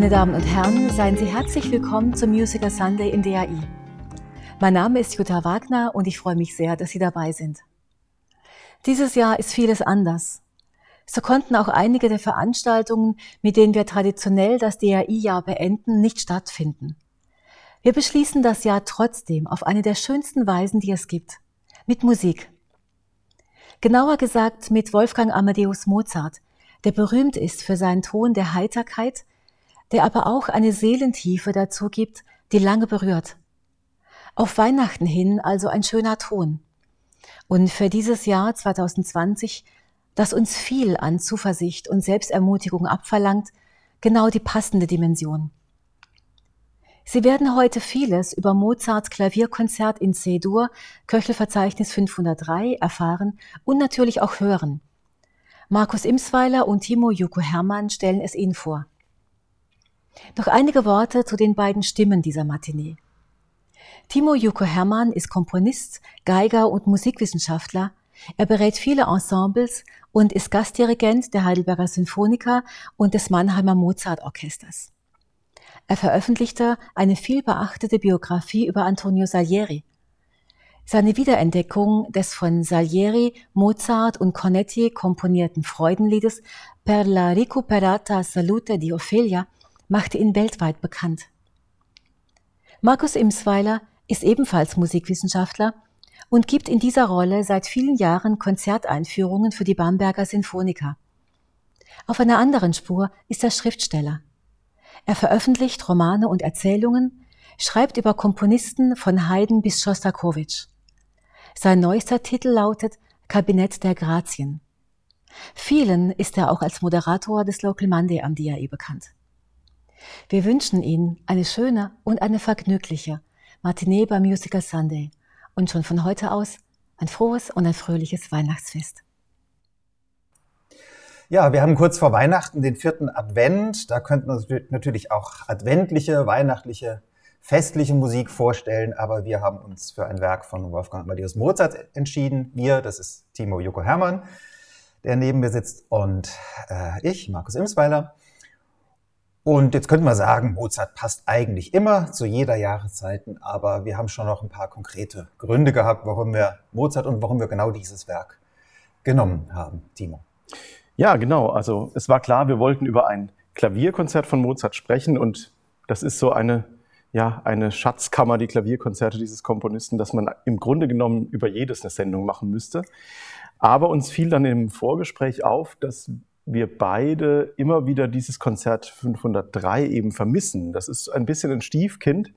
Meine Damen und Herren, seien Sie herzlich willkommen zum Musical Sunday in DAI. Mein Name ist Jutta Wagner und ich freue mich sehr, dass Sie dabei sind. Dieses Jahr ist vieles anders. So konnten auch einige der Veranstaltungen, mit denen wir traditionell das DAI-Jahr beenden, nicht stattfinden. Wir beschließen das Jahr trotzdem auf eine der schönsten Weisen, die es gibt. Mit Musik. Genauer gesagt mit Wolfgang Amadeus Mozart, der berühmt ist für seinen Ton der Heiterkeit, der aber auch eine Seelentiefe dazu gibt, die lange berührt. Auf Weihnachten hin also ein schöner Ton. Und für dieses Jahr 2020, das uns viel an Zuversicht und Selbstermutigung abverlangt, genau die passende Dimension. Sie werden heute vieles über Mozarts Klavierkonzert in C-Dur, Köchelverzeichnis 503, erfahren und natürlich auch hören. Markus Imsweiler und Timo Juko Hermann stellen es Ihnen vor. Noch einige Worte zu den beiden Stimmen dieser Matinee. Timo Juko Hermann ist Komponist, Geiger und Musikwissenschaftler. Er berät viele Ensembles und ist Gastdirigent der Heidelberger Sinfoniker und des Mannheimer Mozart-Orchesters. Er veröffentlichte eine vielbeachtete Biografie über Antonio Salieri. Seine Wiederentdeckung des von Salieri, Mozart und Cornetti komponierten Freudenliedes Per la recuperata salute di Ophelia machte ihn weltweit bekannt. Markus Imsweiler ist ebenfalls Musikwissenschaftler und gibt in dieser Rolle seit vielen Jahren Konzerteinführungen für die Bamberger Sinfoniker. Auf einer anderen Spur ist er Schriftsteller. Er veröffentlicht Romane und Erzählungen, schreibt über Komponisten von Haydn bis Schostakowitsch. Sein neuester Titel lautet Kabinett der Grazien. Vielen ist er auch als Moderator des Local Monday am DAE bekannt. Wir wünschen Ihnen eine schöne und eine vergnügliche Matinee beim Musical Sunday und schon von heute aus ein frohes und ein fröhliches Weihnachtsfest. Ja, wir haben kurz vor Weihnachten den vierten Advent. Da könnten wir natürlich auch adventliche, weihnachtliche, festliche Musik vorstellen, aber wir haben uns für ein Werk von Wolfgang Amadeus Mozart entschieden. Wir, das ist Timo Joko Hermann, der neben mir sitzt, und äh, ich, Markus Imsweiler. Und jetzt könnte man sagen, Mozart passt eigentlich immer zu jeder Jahreszeiten, aber wir haben schon noch ein paar konkrete Gründe gehabt, warum wir Mozart und warum wir genau dieses Werk genommen haben, Timo. Ja, genau. Also es war klar, wir wollten über ein Klavierkonzert von Mozart sprechen und das ist so eine, ja, eine Schatzkammer, die Klavierkonzerte dieses Komponisten, dass man im Grunde genommen über jedes eine Sendung machen müsste. Aber uns fiel dann im Vorgespräch auf, dass wir beide immer wieder dieses Konzert 503 eben vermissen. Das ist ein bisschen ein Stiefkind,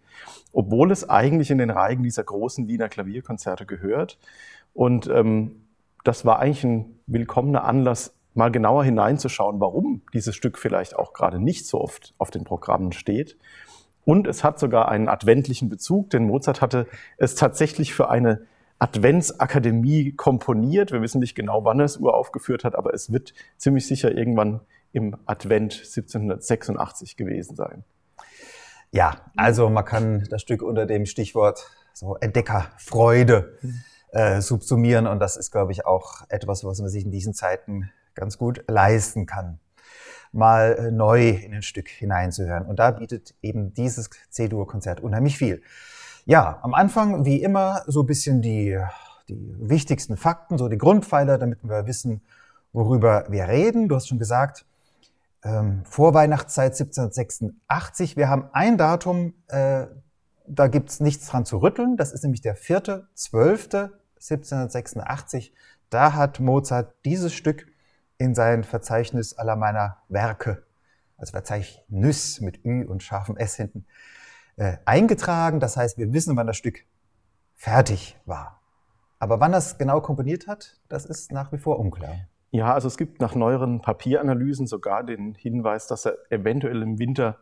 obwohl es eigentlich in den Reigen dieser großen Wiener Klavierkonzerte gehört. Und ähm, das war eigentlich ein willkommener Anlass, mal genauer hineinzuschauen, warum dieses Stück vielleicht auch gerade nicht so oft auf den Programmen steht. Und es hat sogar einen adventlichen Bezug, denn Mozart hatte es tatsächlich für eine Adventsakademie komponiert. Wir wissen nicht genau, wann er es uraufgeführt hat, aber es wird ziemlich sicher irgendwann im Advent 1786 gewesen sein. Ja, also man kann das Stück unter dem Stichwort so Entdeckerfreude äh, subsumieren und das ist, glaube ich, auch etwas, was man sich in diesen Zeiten ganz gut leisten kann, mal äh, neu in ein Stück hineinzuhören. Und da bietet eben dieses C-Dur-Konzert unheimlich viel. Ja, am Anfang, wie immer, so ein bisschen die, die wichtigsten Fakten, so die Grundpfeiler, damit wir wissen, worüber wir reden. Du hast schon gesagt, ähm, Vorweihnachtszeit 1786. Wir haben ein Datum, äh, da gibt's nichts dran zu rütteln. Das ist nämlich der 4.12.1786. Da hat Mozart dieses Stück in sein Verzeichnis aller meiner Werke, also Verzeichnis mit Ü und scharfem S hinten, äh, eingetragen. Das heißt, wir wissen, wann das Stück fertig war. Aber wann das genau komponiert hat, das ist nach wie vor unklar. Ja, also es gibt nach neueren Papieranalysen sogar den Hinweis, dass er eventuell im Winter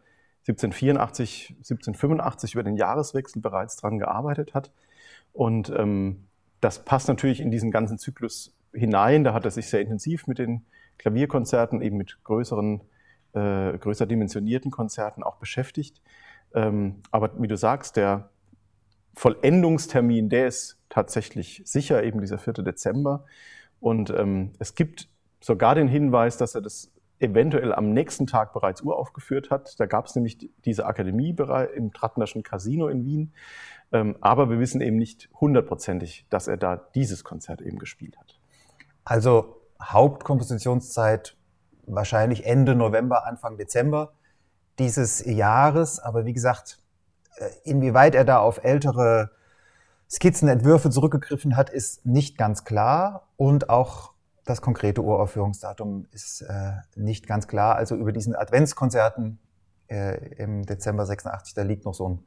1784, 1785 über den Jahreswechsel bereits dran gearbeitet hat. Und ähm, das passt natürlich in diesen ganzen Zyklus hinein. Da hat er sich sehr intensiv mit den Klavierkonzerten, eben mit größeren, äh, größer dimensionierten Konzerten auch beschäftigt. Ähm, aber wie du sagst, der Vollendungstermin, der ist tatsächlich sicher, eben dieser 4. Dezember. Und ähm, es gibt sogar den Hinweis, dass er das eventuell am nächsten Tag bereits uraufgeführt hat. Da gab es nämlich diese Akademie im Trattnerschen Casino in Wien. Ähm, aber wir wissen eben nicht hundertprozentig, dass er da dieses Konzert eben gespielt hat. Also Hauptkompositionszeit wahrscheinlich Ende November, Anfang Dezember dieses Jahres. Aber wie gesagt, äh, inwieweit er da auf ältere Skizzenentwürfe zurückgegriffen hat, ist nicht ganz klar. Und auch das konkrete Uraufführungsdatum ist äh, nicht ganz klar. Also über diesen Adventskonzerten äh, im Dezember 86, da liegt noch so ein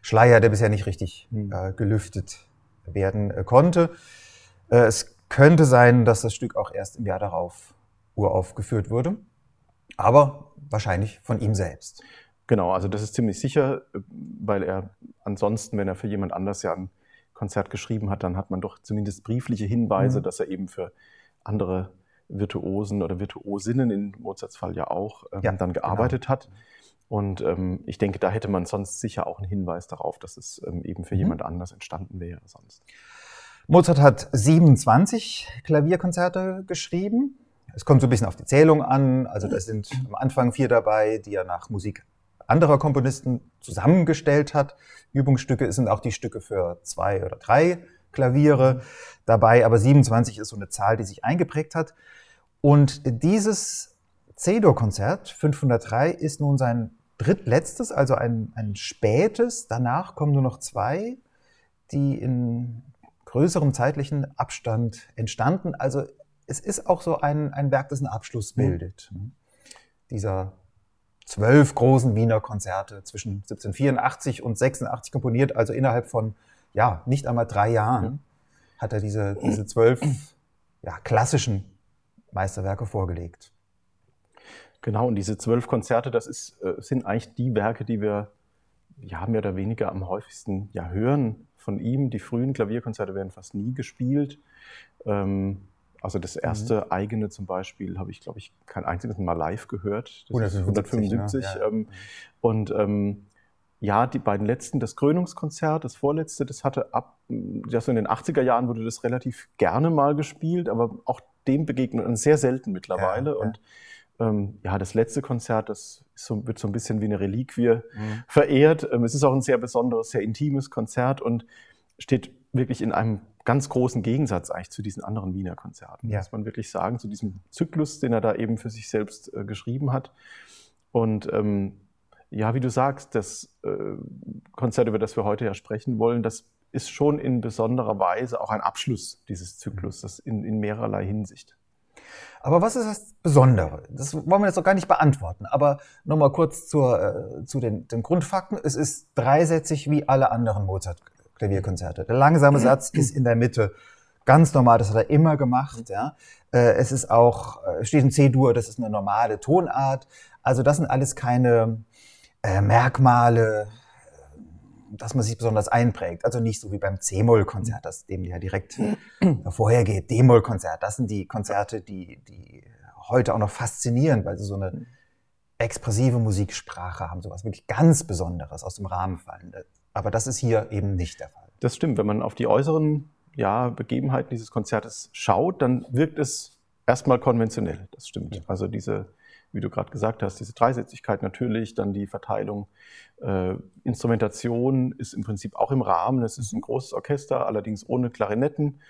Schleier, der bisher nicht richtig hm. äh, gelüftet werden äh, konnte. Äh, es könnte sein, dass das Stück auch erst im Jahr darauf uraufgeführt wurde, aber wahrscheinlich von ihm selbst. Genau, also das ist ziemlich sicher, weil er ansonsten, wenn er für jemand anders ja ein Konzert geschrieben hat, dann hat man doch zumindest briefliche Hinweise, mhm. dass er eben für andere Virtuosen oder Virtuosinnen, in Mozarts Fall ja auch, ähm, ja, dann genau. gearbeitet genau. hat. Und ähm, ich denke, da hätte man sonst sicher auch einen Hinweis darauf, dass es ähm, eben für mhm. jemand anders entstanden wäre sonst. Mozart hat 27 Klavierkonzerte geschrieben. Es kommt so ein bisschen auf die Zählung an. Also da sind am Anfang vier dabei, die er nach Musik anderer Komponisten zusammengestellt hat. Übungsstücke sind auch die Stücke für zwei oder drei Klaviere dabei, aber 27 ist so eine Zahl, die sich eingeprägt hat. Und dieses C-Dur-Konzert 503 ist nun sein drittletztes, also ein, ein spätes. Danach kommen nur noch zwei, die in größerem zeitlichen Abstand entstanden. Also es ist auch so ein, ein Werk, das einen Abschluss mhm. bildet. Mhm. Dieser zwölf großen Wiener Konzerte zwischen 1784 und 86 komponiert, also innerhalb von ja, nicht einmal drei Jahren mhm. hat er diese, diese zwölf ja, klassischen Meisterwerke vorgelegt. Genau, und diese zwölf Konzerte, das ist, äh, sind eigentlich die Werke, die wir ja, mehr oder weniger am häufigsten ja, hören von ihm. Die frühen Klavierkonzerte werden fast nie gespielt. Ähm, also das erste mhm. eigene zum Beispiel habe ich, glaube ich, kein einziges Mal live gehört. Das 175. 175 ne? ja. ähm, und ähm, ja, die beiden letzten, das Krönungskonzert, das vorletzte, das hatte ab, das in den 80er Jahren wurde das relativ gerne mal gespielt, aber auch dem begegnet man sehr selten mittlerweile. Ja, ja. Und ähm, ja, das letzte Konzert, das so, wird so ein bisschen wie eine Reliquie mhm. verehrt. Ähm, es ist auch ein sehr besonderes, sehr intimes Konzert und steht wirklich in einem ganz großen Gegensatz eigentlich zu diesen anderen Wiener Konzerten, ja. muss man wirklich sagen, zu diesem Zyklus, den er da eben für sich selbst äh, geschrieben hat. Und ähm, ja, wie du sagst, das äh, Konzert, über das wir heute ja sprechen wollen, das ist schon in besonderer Weise auch ein Abschluss dieses Zyklus, das in, in mehrerlei Hinsicht. Aber was ist das Besondere? Das wollen wir jetzt noch gar nicht beantworten. Aber nochmal kurz zur, äh, zu den, den Grundfakten. Es ist dreisätzig wie alle anderen Mozart-Klavierkonzerte. Der langsame Satz ist in der Mitte. Ganz normal, das hat er immer gemacht. Ja. Äh, es ist auch, äh, steht in C-Dur, das ist eine normale Tonart. Also das sind alles keine äh, Merkmale, äh, dass man sich besonders einprägt. Also nicht so wie beim C-Moll-Konzert, das dem ja direkt vorhergeht. D-Moll-Konzert, das sind die Konzerte, die, die heute auch noch faszinieren, weil sie so eine expressive Musiksprache haben, sowas wirklich ganz Besonderes aus dem Rahmen fallen. Aber das ist hier eben nicht der Fall. Das stimmt. Wenn man auf die äußeren ja, Begebenheiten dieses Konzertes schaut, dann wirkt es erstmal konventionell. Das stimmt. Also diese wie du gerade gesagt hast, diese Dreisätzigkeit natürlich, dann die Verteilung. Äh, Instrumentation ist im Prinzip auch im Rahmen. Es ist ein großes Orchester, allerdings ohne Klarinetten.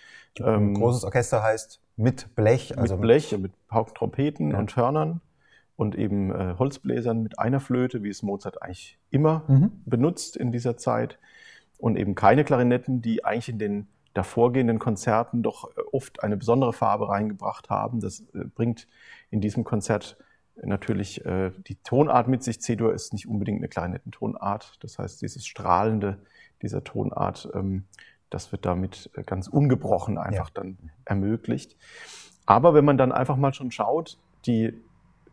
Ähm, großes Orchester heißt mit Blech, also mit Blech, mit Trompeten ja. und Hörnern und eben äh, Holzbläsern mit einer Flöte, wie es Mozart eigentlich immer mhm. benutzt in dieser Zeit. Und eben keine Klarinetten, die eigentlich in den davorgehenden Konzerten doch oft eine besondere Farbe reingebracht haben. Das äh, bringt in diesem Konzert natürlich äh, die Tonart mit sich. C-Dur ist nicht unbedingt eine Klarinettentonart. Das heißt, dieses Strahlende dieser Tonart, ähm, das wird damit äh, ganz ungebrochen einfach ja. dann ermöglicht. Aber wenn man dann einfach mal schon schaut, die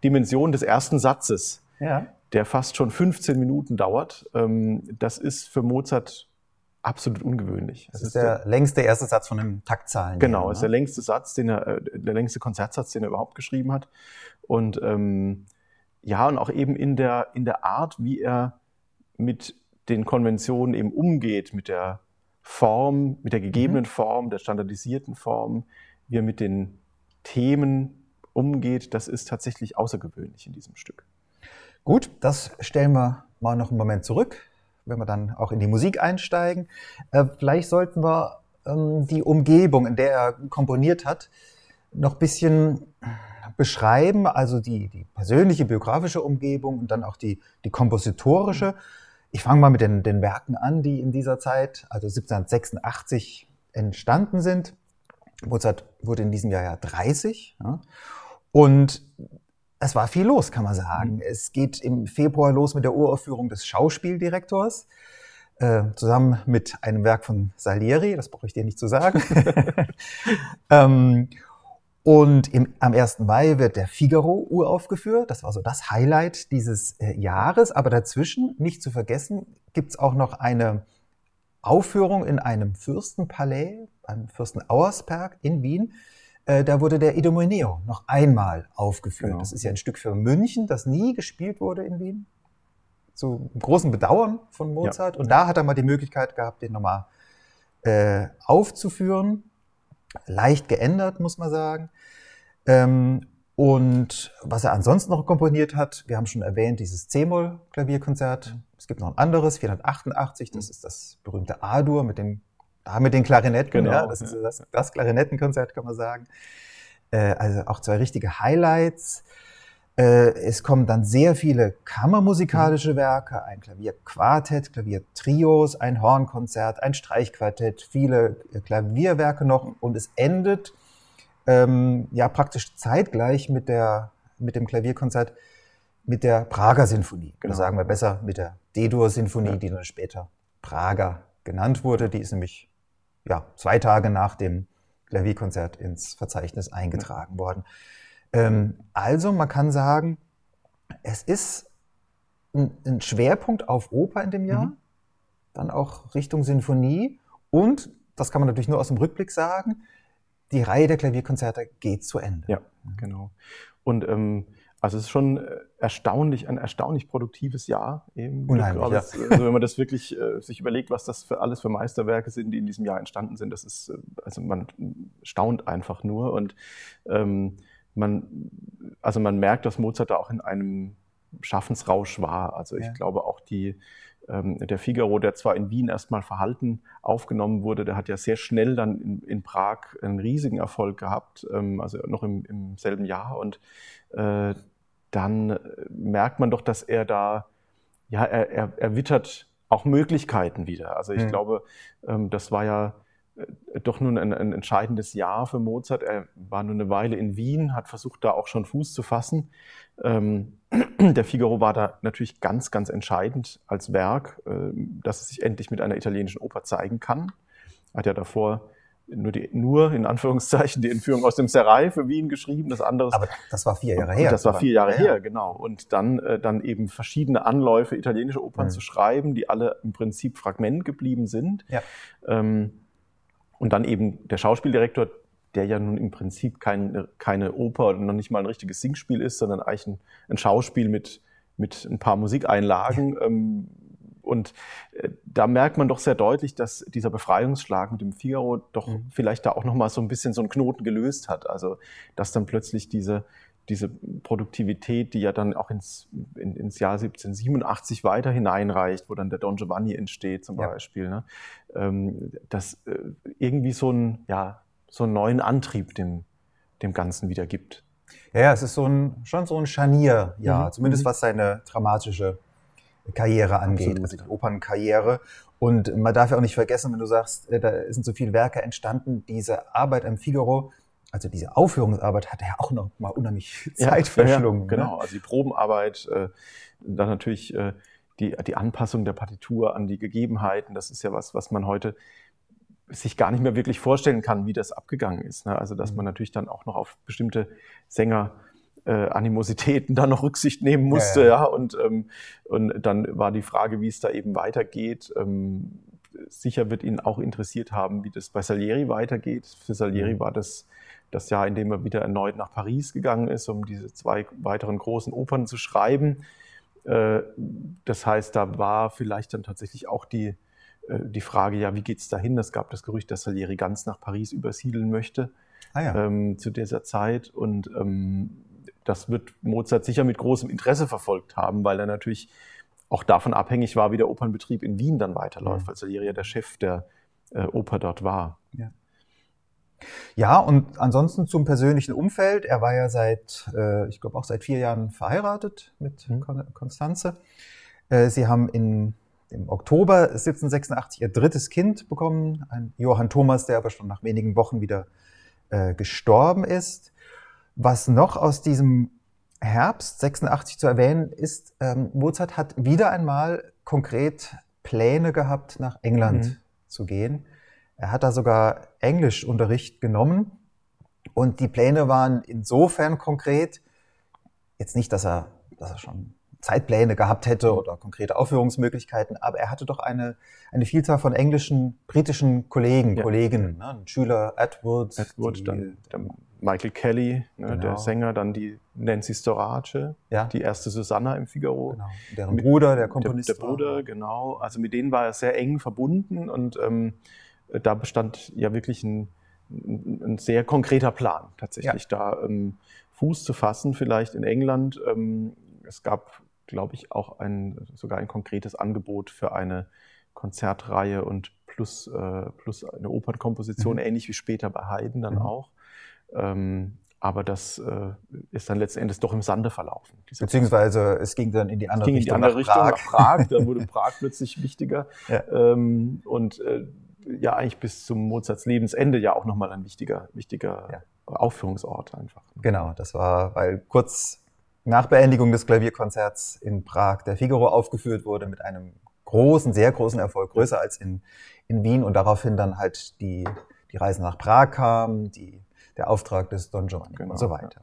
Dimension des ersten Satzes, ja. der fast schon 15 Minuten dauert, ähm, das ist für Mozart absolut ungewöhnlich. Das, das ist der, der, längste erste Satz von einem Taktzahlen. Genau, ist der längste Satz, den er, äh, der längste Konzertsatz, den er überhaupt geschrieben hat. Und ähm, ja, und auch eben in der, in der Art, wie er mit den Konventionen eben umgeht, mit der Form, mit der gegebenen mhm. Form, der standardisierten Form, wie er mit den Themen umgeht, das ist tatsächlich außergewöhnlich in diesem Stück. Gut, das stellen wir mal noch einen Moment zurück, wenn wir dann auch in die Musik einsteigen. Äh, vielleicht sollten wir ähm, die Umgebung, in der er komponiert hat, noch ein bisschen beschreiben, also die, die persönliche, biografische Umgebung und dann auch die, die kompositorische. Ich fange mal mit den, den Werken an, die in dieser Zeit, also 1786, entstanden sind. Mozart wurde in diesem Jahr ja 30. Ja. Und es war viel los, kann man sagen. Mhm. Es geht im Februar los mit der Uraufführung des Schauspieldirektors, äh, zusammen mit einem Werk von Salieri, das brauche ich dir nicht zu sagen. ähm, und im, am 1. Mai wird der Figaro uraufgeführt. Das war so das Highlight dieses äh, Jahres. Aber dazwischen, nicht zu vergessen, gibt's auch noch eine Aufführung in einem Fürstenpalais, beim Fürsten Auersperg in Wien. Äh, da wurde der Idomeneo noch einmal aufgeführt. Genau. Das ist ja ein Stück für München, das nie gespielt wurde in Wien. Zu großem Bedauern von Mozart. Ja. Und da hat er mal die Möglichkeit gehabt, den nochmal äh, aufzuführen. Leicht geändert, muss man sagen. Ähm, und was er ansonsten noch komponiert hat, wir haben schon erwähnt, dieses C-Moll-Klavierkonzert. Es gibt noch ein anderes, 488, das ist das berühmte A-Dur mit dem, da mit den Klarinetten. Genau, ja, das ist das, das Klarinettenkonzert, kann man sagen. Äh, also auch zwei richtige Highlights. Äh, es kommen dann sehr viele kammermusikalische Werke, ein Klavierquartett, Klaviertrios, ein Hornkonzert, ein Streichquartett, viele Klavierwerke noch und es endet ähm, ja praktisch zeitgleich mit, der, mit dem Klavierkonzert mit der Prager Sinfonie. Genau. Oder sagen wir besser mit der D-Dur-Sinfonie, ja. die dann später Prager genannt wurde. Die ist nämlich ja, zwei Tage nach dem Klavierkonzert ins Verzeichnis eingetragen worden. Ähm, also man kann sagen, es ist ein, ein, Schwerpunkt auf Oper in dem Jahr, mhm. dann auch Richtung Sinfonie und, das kann man natürlich nur aus dem Rückblick sagen, die Reihe der Klavierkonzerte geht zu Ende. Ja, genau. Und ähm, also es ist schon äh, erstaunlich, ein erstaunlich produktives Jahr. Eben. Unheimlich, ja. also wenn man das wirklich äh, sich überlegt, was das für alles für Meisterwerke sind, die in diesem Jahr entstanden sind, das ist, äh, also man staunt einfach nur und ähm, man, also man merkt, dass Mozart da auch in einem Schaffensrausch war. Also ich ja. glaube auch die, ähm, der Figaro, der zwar in Wien erstmal verhalten aufgenommen wurde, der hat ja sehr schnell dann in, in Prag einen riesigen Erfolg gehabt, ähm, also noch im, im, selben Jahr. Und äh, dann merkt man doch, dass er da, ja, er, er, er wittert auch Möglichkeiten wieder. Also ich mhm. glaube, ähm, das war ja äh, doch nun ein, ein, entscheidendes Jahr für Mozart. Er war nur eine Weile in Wien, hat versucht, da auch schon Fuß zu fassen. Ähm, der Figaro war da natürlich ganz, ganz entscheidend als Werk, äh, dass es sich endlich mit einer italienischen Oper zeigen kann. Hat ja davor nur, die, nur in Anführungszeichen die Entführung aus dem Serai für Wien geschrieben, das andere. Aber das war vier Jahre her. Das war vier Jahre ja. her, genau. Und dann, äh, dann eben verschiedene Anläufe, italienische Opern mhm. zu schreiben, die alle im Prinzip Fragment geblieben sind. Ja. Ähm, und dann eben der Schauspieldirektor, der ja nun im Prinzip kein, keine Oper oder noch nicht mal ein richtiges Singspiel ist, sondern eigentlich ein, ein Schauspiel mit, mit ein paar Musikeinlagen. Ähm, und äh, da merkt man doch sehr deutlich, dass dieser Befreiungsschlag mit dem Figaro doch mhm. vielleicht da auch nochmal so ein bisschen so einen Knoten gelöst hat. Also, dass dann plötzlich diese, diese Produktivität, die ja dann auch ins, in, ins Jahr 1787 weiter hineinreicht, wo dann der Don Giovanni entsteht zum ja. Beispiel, ne? ähm, dass äh, irgendwie so, ein, ja, so einen neuen Antrieb dem, dem Ganzen wieder gibt. Ja, es ist so ein, schon so ein Scharnier, ja, mhm. zumindest mhm. was seine dramatische Karriere angeht, Absolut. also die Opernkarriere. Und man darf ja auch nicht vergessen, wenn du sagst, äh, da sind so viele Werke entstanden, diese Arbeit am Figaro also diese Aufführungsarbeit hat ja auch noch mal unheimlich Zeit ja, verschlungen. Ja, ne? genau, also die Probenarbeit, äh, dann natürlich äh, die, die Anpassung der Partitur an die Gegebenheiten, das ist ja was, was man heute sich gar nicht mehr wirklich vorstellen kann, wie das abgegangen ist. Ne? Also dass mhm. man natürlich dann auch noch auf bestimmte Sänger äh, Animositäten da noch Rücksicht nehmen musste, ja, ja. ja. Und, ähm, und dann war die Frage, wie es da eben weitergeht. Ähm, sicher wird ihn auch interessiert haben, wie das bei Salieri weitergeht. Für Salieri mhm. war das das Jahr, in dem er wieder erneut nach Paris gegangen ist, um diese zwei weiteren großen Opern zu schreiben. Äh, das heißt, da war vielleicht dann tatsächlich auch die, äh, die Frage, ja, wie geht es dahin? Es gab das Gerücht, dass Salieri ganz nach Paris übersiedeln möchte. ah, ja. ähm, zu dieser Zeit. Und ähm, das wird Mozart sicher mit großem Interesse verfolgt haben, weil er natürlich auch davon abhängig war, wie der Opernbetrieb in Wien dann weiterläuft, mhm. weil Salieri ja der Chef der äh, Oper dort war. Ja. Ja, und ansonsten zum persönlichen Umfeld. Er war ja seit, äh, ich glaube auch seit vier Jahren verheiratet mit mhm. Konstanze. Äh, sie haben in, im Oktober 1786 ihr drittes Kind bekommen, ein Johann Thomas, der aber schon nach wenigen Wochen wieder äh, gestorben ist. Was noch aus diesem Herbst 86 zu erwähnen ist, ähm, Mozart hat wieder einmal konkret Pläne gehabt, nach England mhm. zu gehen. Er hat da sogar Englischunterricht genommen und die Pläne waren insofern konkret, jetzt nicht, dass er, dass er schon Zeitpläne gehabt hätte oder konkrete Aufführungsmöglichkeiten, aber er hatte doch eine, eine Vielzahl von englischen, britischen Kollegen, ja. Kolleginnen, ne? Schüler Edwards. Edward, die, dann, dann, Michael Kelly, ne, genau. der Sänger, dann die Nancy Storace, ja. die erste Susanna im Figaro. Genau. Deren Bruder, der Komponist. Der, der Bruder, war. genau. Also mit denen war er sehr eng verbunden und ähm, da bestand ja wirklich ein, ein sehr konkreter Plan, tatsächlich ja. da ähm, Fuß zu fassen, vielleicht in England. Ähm, es gab, glaube ich, auch ein, sogar ein konkretes Angebot für eine Konzertreihe und plus, äh, plus eine Opernkomposition, mhm. ähnlich wie später bei Haydn dann mhm. auch. Ähm, aber das äh, ist dann letzten Endes doch im Sande verlaufen. Beziehungsweise es ging dann in die andere Richtung. In die andere Richtung, Prag. nach Prag. Dann wurde Prag plötzlich wichtiger. Ja. Ähm, und äh, ja eigentlich bis zum Mozarts Lebensende ja auch nochmal ein wichtiger, wichtiger ja. Aufführungsort einfach. Genau, das war, weil kurz nach Beendigung des Klavierkonzerts in Prag der Figaro aufgeführt wurde mit einem großen, sehr großen Erfolg, größer als in, in Wien und daraufhin dann halt die, die Reise nach Prag kam, die, der Auftrag des Don Giovanni genau, und so weiter.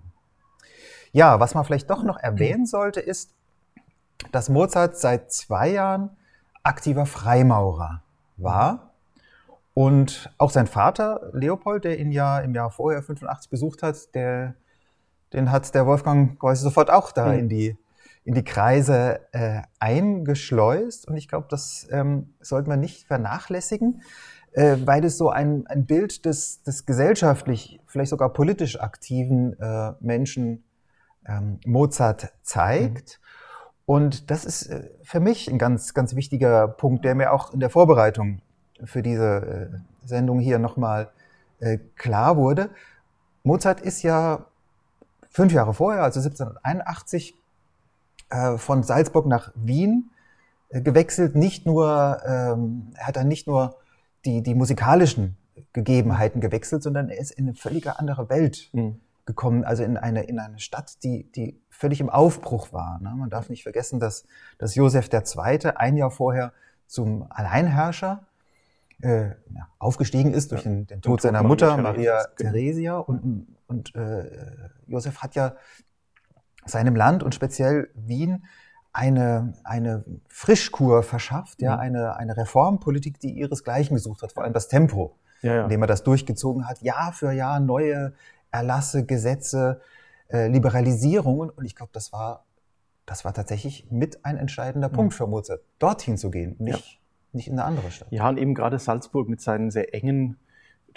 Ja. ja, was man vielleicht doch noch erwähnen sollte, ist, dass Mozart seit zwei Jahren aktiver Freimaurer war und auch sein Vater, Leopold, der ihn ja im Jahr vorher 85 besucht hat, der, den hat der Wolfgang quasi sofort auch da mhm. in, die, in die Kreise äh, eingeschleust. Und ich glaube, das ähm, sollte man nicht vernachlässigen, äh, weil es so ein, ein Bild des, des gesellschaftlich, vielleicht sogar politisch aktiven äh, Menschen ähm, Mozart zeigt. Mhm. Und das ist äh, für mich ein ganz, ganz wichtiger Punkt, der mir auch in der Vorbereitung für diese äh, Sendung hier nochmal äh, klar wurde. Mozart ist ja fünf Jahre vorher, also 1781, äh, von Salzburg nach Wien gewechselt. Nicht nur, ähm, er hat dann nicht nur die, die musikalischen Gegebenheiten gewechselt, sondern er ist in eine völlig andere Welt mhm. gekommen, also in eine, in eine Stadt, die, die völlig im Aufbruch war. Ne? Man darf nicht vergessen, dass, dass Josef II. ein Jahr vorher zum Alleinherrscher äh, ja, aufgestiegen ist durch den, den Tod seiner Mutter, Maria genau. Theresia. Und, und äh, Josef hat ja seinem Land und speziell Wien eine, eine Frischkur verschafft, ja, mhm. eine, eine Reformpolitik, die ihresgleichen gesucht hat, vor allem das Tempo, ja, ja. indem er das durchgezogen hat, Jahr für Jahr neue Erlasse, Gesetze, äh, Liberalisierungen. Und ich glaube, das war, das war tatsächlich mit ein entscheidender mhm. Punkt für Mozart, dorthin zu gehen, nicht nicht in eine andere Stadt. Ja, und eben gerade Salzburg mit seinen sehr engen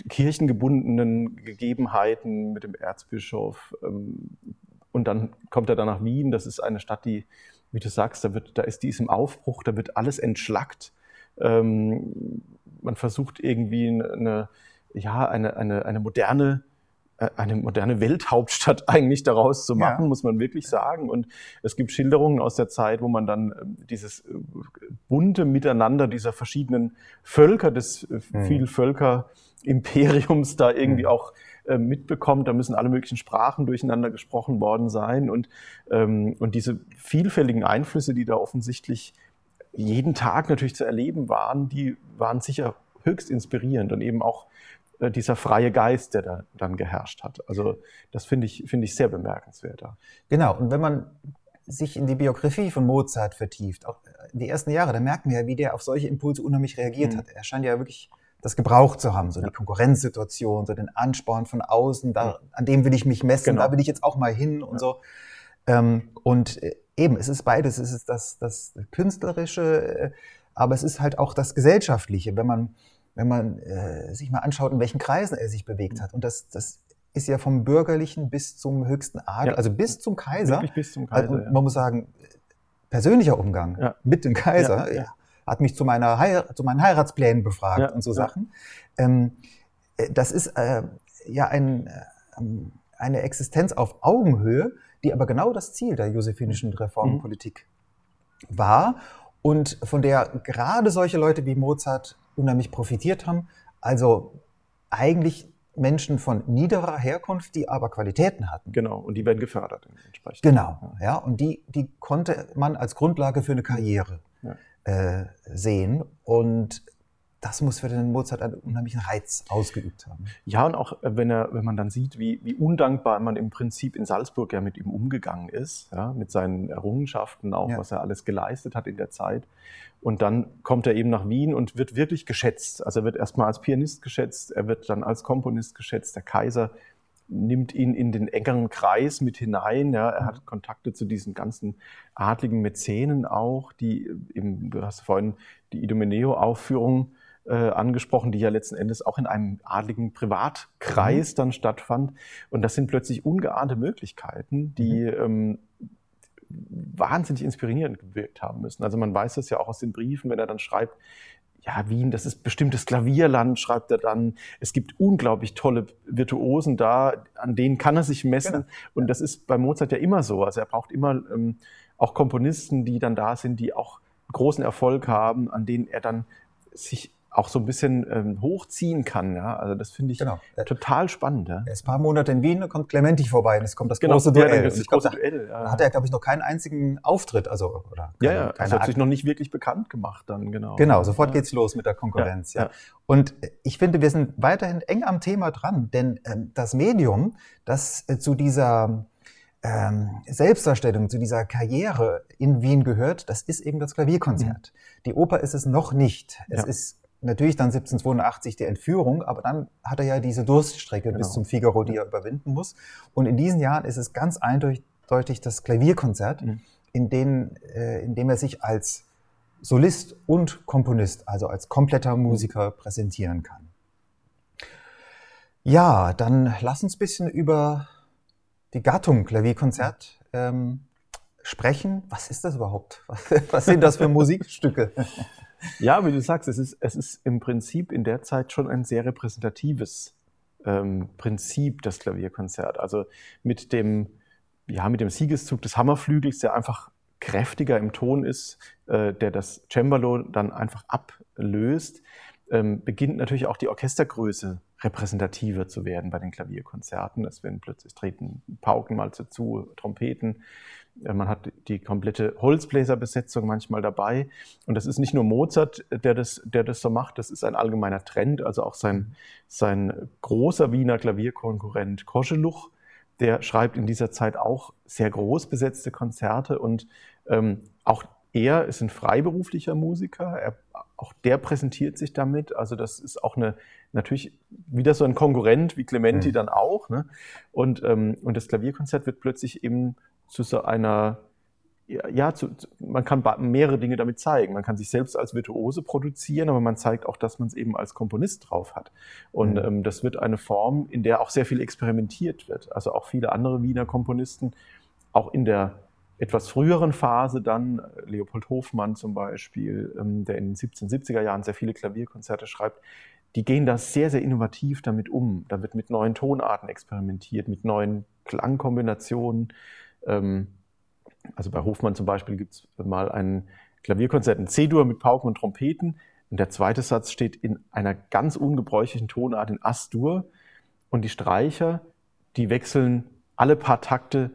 kirchengebundenen Gegebenheiten mit dem Erzbischof. Ähm, und dann kommt er dann nach Wien. Das ist eine Stadt, die, wie du sagst, da, wird, da ist die im Aufbruch, da wird alles entschlackt. Ähm, man versucht irgendwie eine, ja, eine, eine, eine moderne äh, eine moderne Welthauptstadt eigentlich daraus zu machen, ja. muss man wirklich sagen. Und es gibt Schilderungen aus der Zeit, wo man dann ähm, dieses äh, bunte Miteinander dieser verschiedenen Völker, des äh, mhm. Vielvölker-Imperiums da irgendwie mhm. auch mitbekommt. Da müssen alle möglichen Sprachen durcheinander gesprochen worden sein. Und, ähm, und diese vielfältigen Einflüsse, die da offensichtlich jeden Tag natürlich zu erleben waren, die waren sicher höchst inspirierend und eben auch äh, dieser freie Geist, der da dann geherrscht hat. Also das finde ich, finde ich sehr bemerkenswert. Genau, und wenn man sich in die Biografie von Mozart vertieft, auch die ersten Jahre, da merken wir ja, wie der auf solche Impulse unheimlich reagiert mhm. hat. Er scheint ja wirklich das gebraucht zu haben, so ja. die Konkurrenzsituation, so den Ansporn von außen, da, an dem will ich mich messen, genau. da will ich jetzt auch mal hin und ja. so. Ähm, und äh, eben, es ist beides, es ist das, das Künstlerische, äh, aber es ist halt auch das Gesellschaftliche, wenn man wenn man äh, sich mal anschaut, in welchen Kreisen er sich bewegt hat. Und das, das ist ja vom Bürgerlichen bis zum höchsten Adel, Ja. also bis zum Kaiser. Wirklich bis zum Kaiser. Also, man muss sagen, persönlicher Umgang mit dem Kaiser. Hat mich zu, meiner Heir zu meinen Heiratsplänen befragt Ja, und so ja. Sachen. Ähm, äh, das ist äh, ja ein, ähm, eine Existenz auf Augenhöhe, die aber genau das Ziel der josephinischen Reformpolitik war und von der gerade solche Leute wie Mozart unheimlich profitiert haben. Also eigentlich Menschen von niederer Herkunft, die aber Qualitäten hatten. Genau, und die werden gefördert entsprechend. Genau, ja, und die, die konnte man als Grundlage für eine Karriere Ja. Äh, sehen. Und das muss für den Mozart einen unheimlichen Reiz ausgeübt haben. Ja, und auch äh, wenn, er, wenn man dann sieht, wie, wie undankbar man im Prinzip in Salzburg ja mit ihm umgegangen ist, ja, mit seinen Errungenschaften, auch Ja. was er alles geleistet hat in der Zeit. Und dann kommt er eben nach Wien und wird wirklich geschätzt. Also er wird erstmal als Pianist geschätzt, er wird dann als Komponist geschätzt. Der Kaiser nimmt ihn in den engeren Kreis mit hinein. Ja. Er hat Kontakte zu diesen ganzen adligen Mäzenen auch, die eben, du hast vorhin die Idomeneo-Aufführung äh, angesprochen, die ja letzten Endes auch in einem adligen Privatkreis dann stattfand. Und das sind plötzlich ungeahnte Möglichkeiten, die ähm, wahnsinnig inspirierend gewirkt haben müssen. Also man weiß das ja auch aus den Briefen, wenn er dann schreibt, ja, Wien, das ist bestimmtes Klavierland, schreibt er dann. Es gibt unglaublich tolle Virtuosen da, an denen kann er sich messen. Genau. Und das ist bei Mozart ja immer so. Also er braucht immer ähm, auch Komponisten, die dann da sind, die auch großen Erfolg haben, an denen er dann sich auch so ein bisschen ähm, hochziehen kann. Ja? Also das finde ich Genau. Total spannend. Ja? er ist ein paar Monate in Wien, dann kommt Clementi vorbei und es kommt das Genau, große ja, Duell. ich das glaub, große da Duell. Ja. hat er, glaube ich, noch keinen einzigen Auftritt, also oder ja, keine, ja, keine also hat Akt- sich noch nicht wirklich bekannt gemacht dann, genau. Genau, sofort ja. geht's los mit der Konkurrenz. Ja, Ja, ja. Und ich finde, wir sind weiterhin eng am Thema dran, denn ähm, das Medium, das äh, zu dieser ähm, Selbstdarstellung, zu dieser Karriere in Wien gehört, das ist eben das Klavierkonzert. Die Oper ist es noch nicht. Es Mhm. Ja. ist natürlich dann 1782 die Entführung, aber dann hat er ja diese Durststrecke bis Genau. zum Figaro, die er überwinden muss. Und in diesen Jahren ist es ganz eindeutig das Klavierkonzert, Mhm. in, denen, äh, in dem er sich als Solist und Komponist, also als kompletter Musiker präsentieren kann. Ja, dann lass uns ein bisschen über die Gattung Klavierkonzert ähm, sprechen. Was ist das überhaupt? Was, was sind das für Musikstücke? Ja, wie du sagst, es ist, es ist im Prinzip in der Zeit schon ein sehr repräsentatives ähm, Prinzip, das Klavierkonzert. Also mit dem, ja, mit dem Siegeszug des Hammerflügels, der einfach kräftiger im Ton ist, äh, der das Cembalo dann einfach ablöst, ähm, beginnt natürlich auch die Orchestergröße repräsentativer zu werden bei den Klavierkonzerten. Es werden plötzlich treten Pauken mal dazu, Trompeten. Äh, Man hat die komplette Holzbläserbesetzung manchmal dabei. Und das ist nicht nur Mozart, der das, der das so macht, das ist ein allgemeiner Trend. Also auch sein, sein großer Wiener Klavierkonkurrent Koscheluch, der schreibt in dieser Zeit auch sehr groß besetzte Konzerte. Und ähm, auch er ist ein freiberuflicher Musiker. Er, auch der präsentiert sich damit. Also das ist auch eine, natürlich wieder so ein Konkurrent wie Clementi Mhm. dann auch. Ne? Und, ähm, und das Klavierkonzert wird plötzlich eben zu so einer, ja, zu, man kann mehrere Dinge damit zeigen. Man kann sich selbst als Virtuose produzieren, aber man zeigt auch, dass man es eben als Komponist drauf hat. Und Mhm. ähm, das wird eine Form, in der auch sehr viel experimentiert wird. Also auch viele andere Wiener Komponisten, auch in der etwas früheren Phase dann, Leopold Hofmann zum Beispiel, ähm, der in den 1770er Jahren sehr viele Klavierkonzerte schreibt, die gehen da sehr, sehr innovativ damit um. Da wird mit neuen Tonarten experimentiert, mit neuen Klangkombinationen. Ähm, also bei Hofmann zum Beispiel gibt es mal ein Klavierkonzert in C-Dur mit Pauken und Trompeten. Und der zweite Satz steht in einer ganz ungebräuchlichen Tonart in As-Dur. Und die Streicher, die wechseln alle paar Takte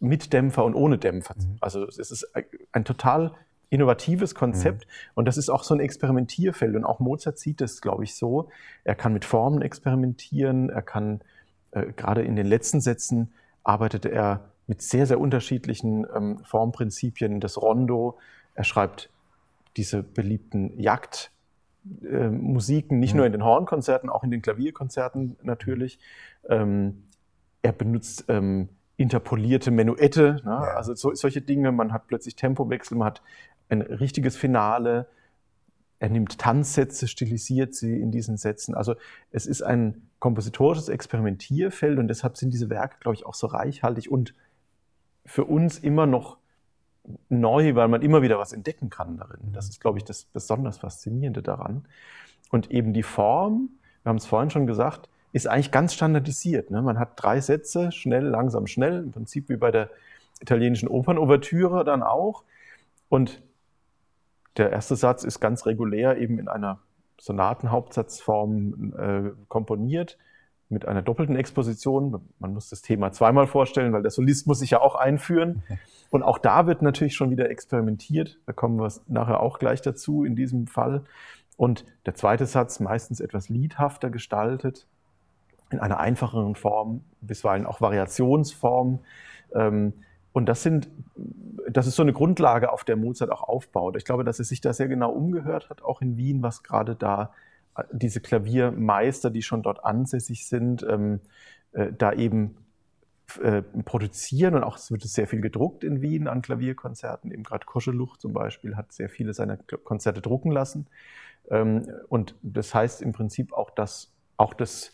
mit Dämpfer und ohne Dämpfer. Mhm. Also es ist ein, ein total innovatives Konzept und das ist auch so ein Experimentierfeld und auch Mozart sieht das, glaube ich, so. Er kann mit Formen experimentieren, er kann äh, gerade in den letzten Sätzen arbeitete er mit sehr, sehr unterschiedlichen ähm, Formprinzipien, das Rondo, er schreibt diese beliebten Jagdmusiken, nicht Mhm. nur in den Hornkonzerten, auch in den Klavierkonzerten natürlich. Ähm, er benutzt ähm, interpolierte Menuette, ne? Ja. also so, solche Dinge. Man hat plötzlich Tempowechsel, man hat ein richtiges Finale. er nimmt Tanzsätze, stilisiert sie in diesen Sätzen. Also es ist ein kompositorisches Experimentierfeld und deshalb sind diese Werke, glaube ich, auch so reichhaltig und für uns immer noch neu, weil man immer wieder was entdecken kann darin. Das ist, glaube ich, das besonders Faszinierende daran. Und eben die Form, wir haben es vorhin schon gesagt, ist eigentlich ganz standardisiert. Ne? Man hat drei Sätze, schnell, langsam, schnell, im Prinzip wie bei der italienischen Opernouvertüre dann auch. Und der erste Satz ist ganz regulär eben in einer Sonatenhauptsatzform äh, komponiert mit einer doppelten Exposition. Man muss das Thema zweimal vorstellen, weil der Solist muss sich ja auch einführen. Und auch da wird natürlich schon wieder experimentiert. Da kommen wir nachher auch gleich dazu in diesem Fall. Und der zweite Satz meistens etwas liedhafter gestaltet, in einer einfacheren Form, bisweilen auch Variationsform. Ähm, und das sind, das ist so eine Grundlage, auf der Mozart auch aufbaut. Ich glaube, dass er sich da sehr genau umgehört hat, auch in Wien, was gerade da äh, diese Klaviermeister, die schon dort ansässig sind, ähm, äh, da eben äh, produzieren und auch es wird sehr viel gedruckt in Wien an Klavierkonzerten. Eben gerade Koscheluch zum Beispiel hat sehr viele seiner Konzerte drucken lassen. Ähm, und das heißt im Prinzip auch, dass auch das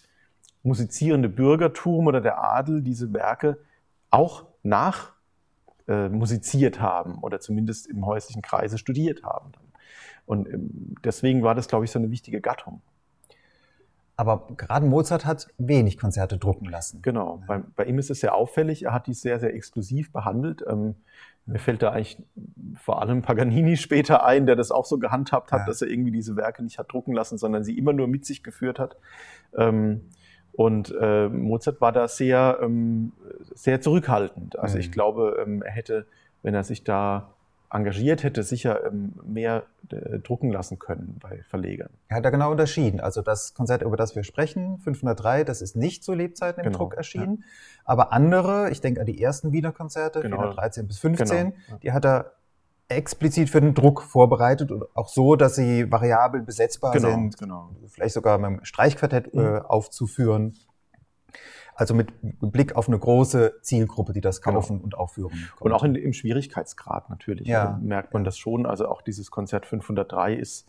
musizierende Bürgertum oder der Adel diese Werke auch nach äh, musiziert haben oder zumindest im häuslichen Kreise studiert haben. Und ähm, deswegen war das, glaube ich, so eine wichtige Gattung. Aber gerade Mozart hat wenig Konzerte drucken lassen. Genau. Bei, bei, ihm ist es sehr auffällig. Er hat die sehr, sehr exklusiv behandelt. Ähm, mir fällt da eigentlich vor allem Paganini später ein, der das auch so gehandhabt hat, ja. dass er irgendwie diese Werke nicht hat drucken lassen, sondern sie immer nur mit sich geführt hat. Ähm, und äh, Mozart war da sehr, ähm, sehr zurückhaltend. Also mhm. ich glaube, ähm, er hätte, wenn er sich da engagiert hätte, sicher ähm, mehr äh, drucken lassen können bei Verlegern. Er hat da genau unterschieden. Also das Konzert, über das wir sprechen, 503, das ist nicht zu Lebzeiten im genau, Druck erschienen. Ja. Aber andere, ich denke an die ersten Wiener Konzerte, genau. 413 bis 15, genau. die hat er explizit für den Druck vorbereitet und auch so, dass sie variabel besetzbar genau, sind, genau. vielleicht sogar mit einem Streichquartett mhm. äh, aufzuführen. Also mit Blick auf eine große Zielgruppe, die das genau. kaufen genau. und aufführen. Kommt. Und auch in, im Schwierigkeitsgrad natürlich ja. also merkt man das schon. Also auch dieses Konzert 503 ist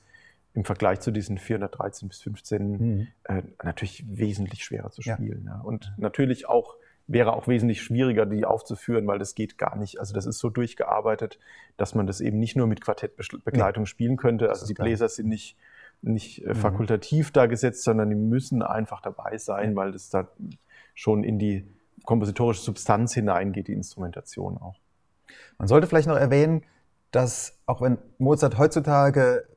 im Vergleich zu diesen 413 bis 15 mhm. äh, natürlich wesentlich schwerer zu spielen. Ja. ja. Und natürlich auch wäre auch wesentlich schwieriger, die aufzuführen, weil das geht gar nicht. Also das ist so durchgearbeitet, dass man das eben nicht nur mit Quartettbegleitung nee. spielen könnte. Also die Bläser sind nicht, nicht äh, mhm. fakultativ da gesetzt, sondern die müssen einfach dabei sein, weil das da schon in die kompositorische Substanz hineingeht, die Instrumentation auch. Man sollte vielleicht noch erwähnen, dass auch wenn Mozart heutzutage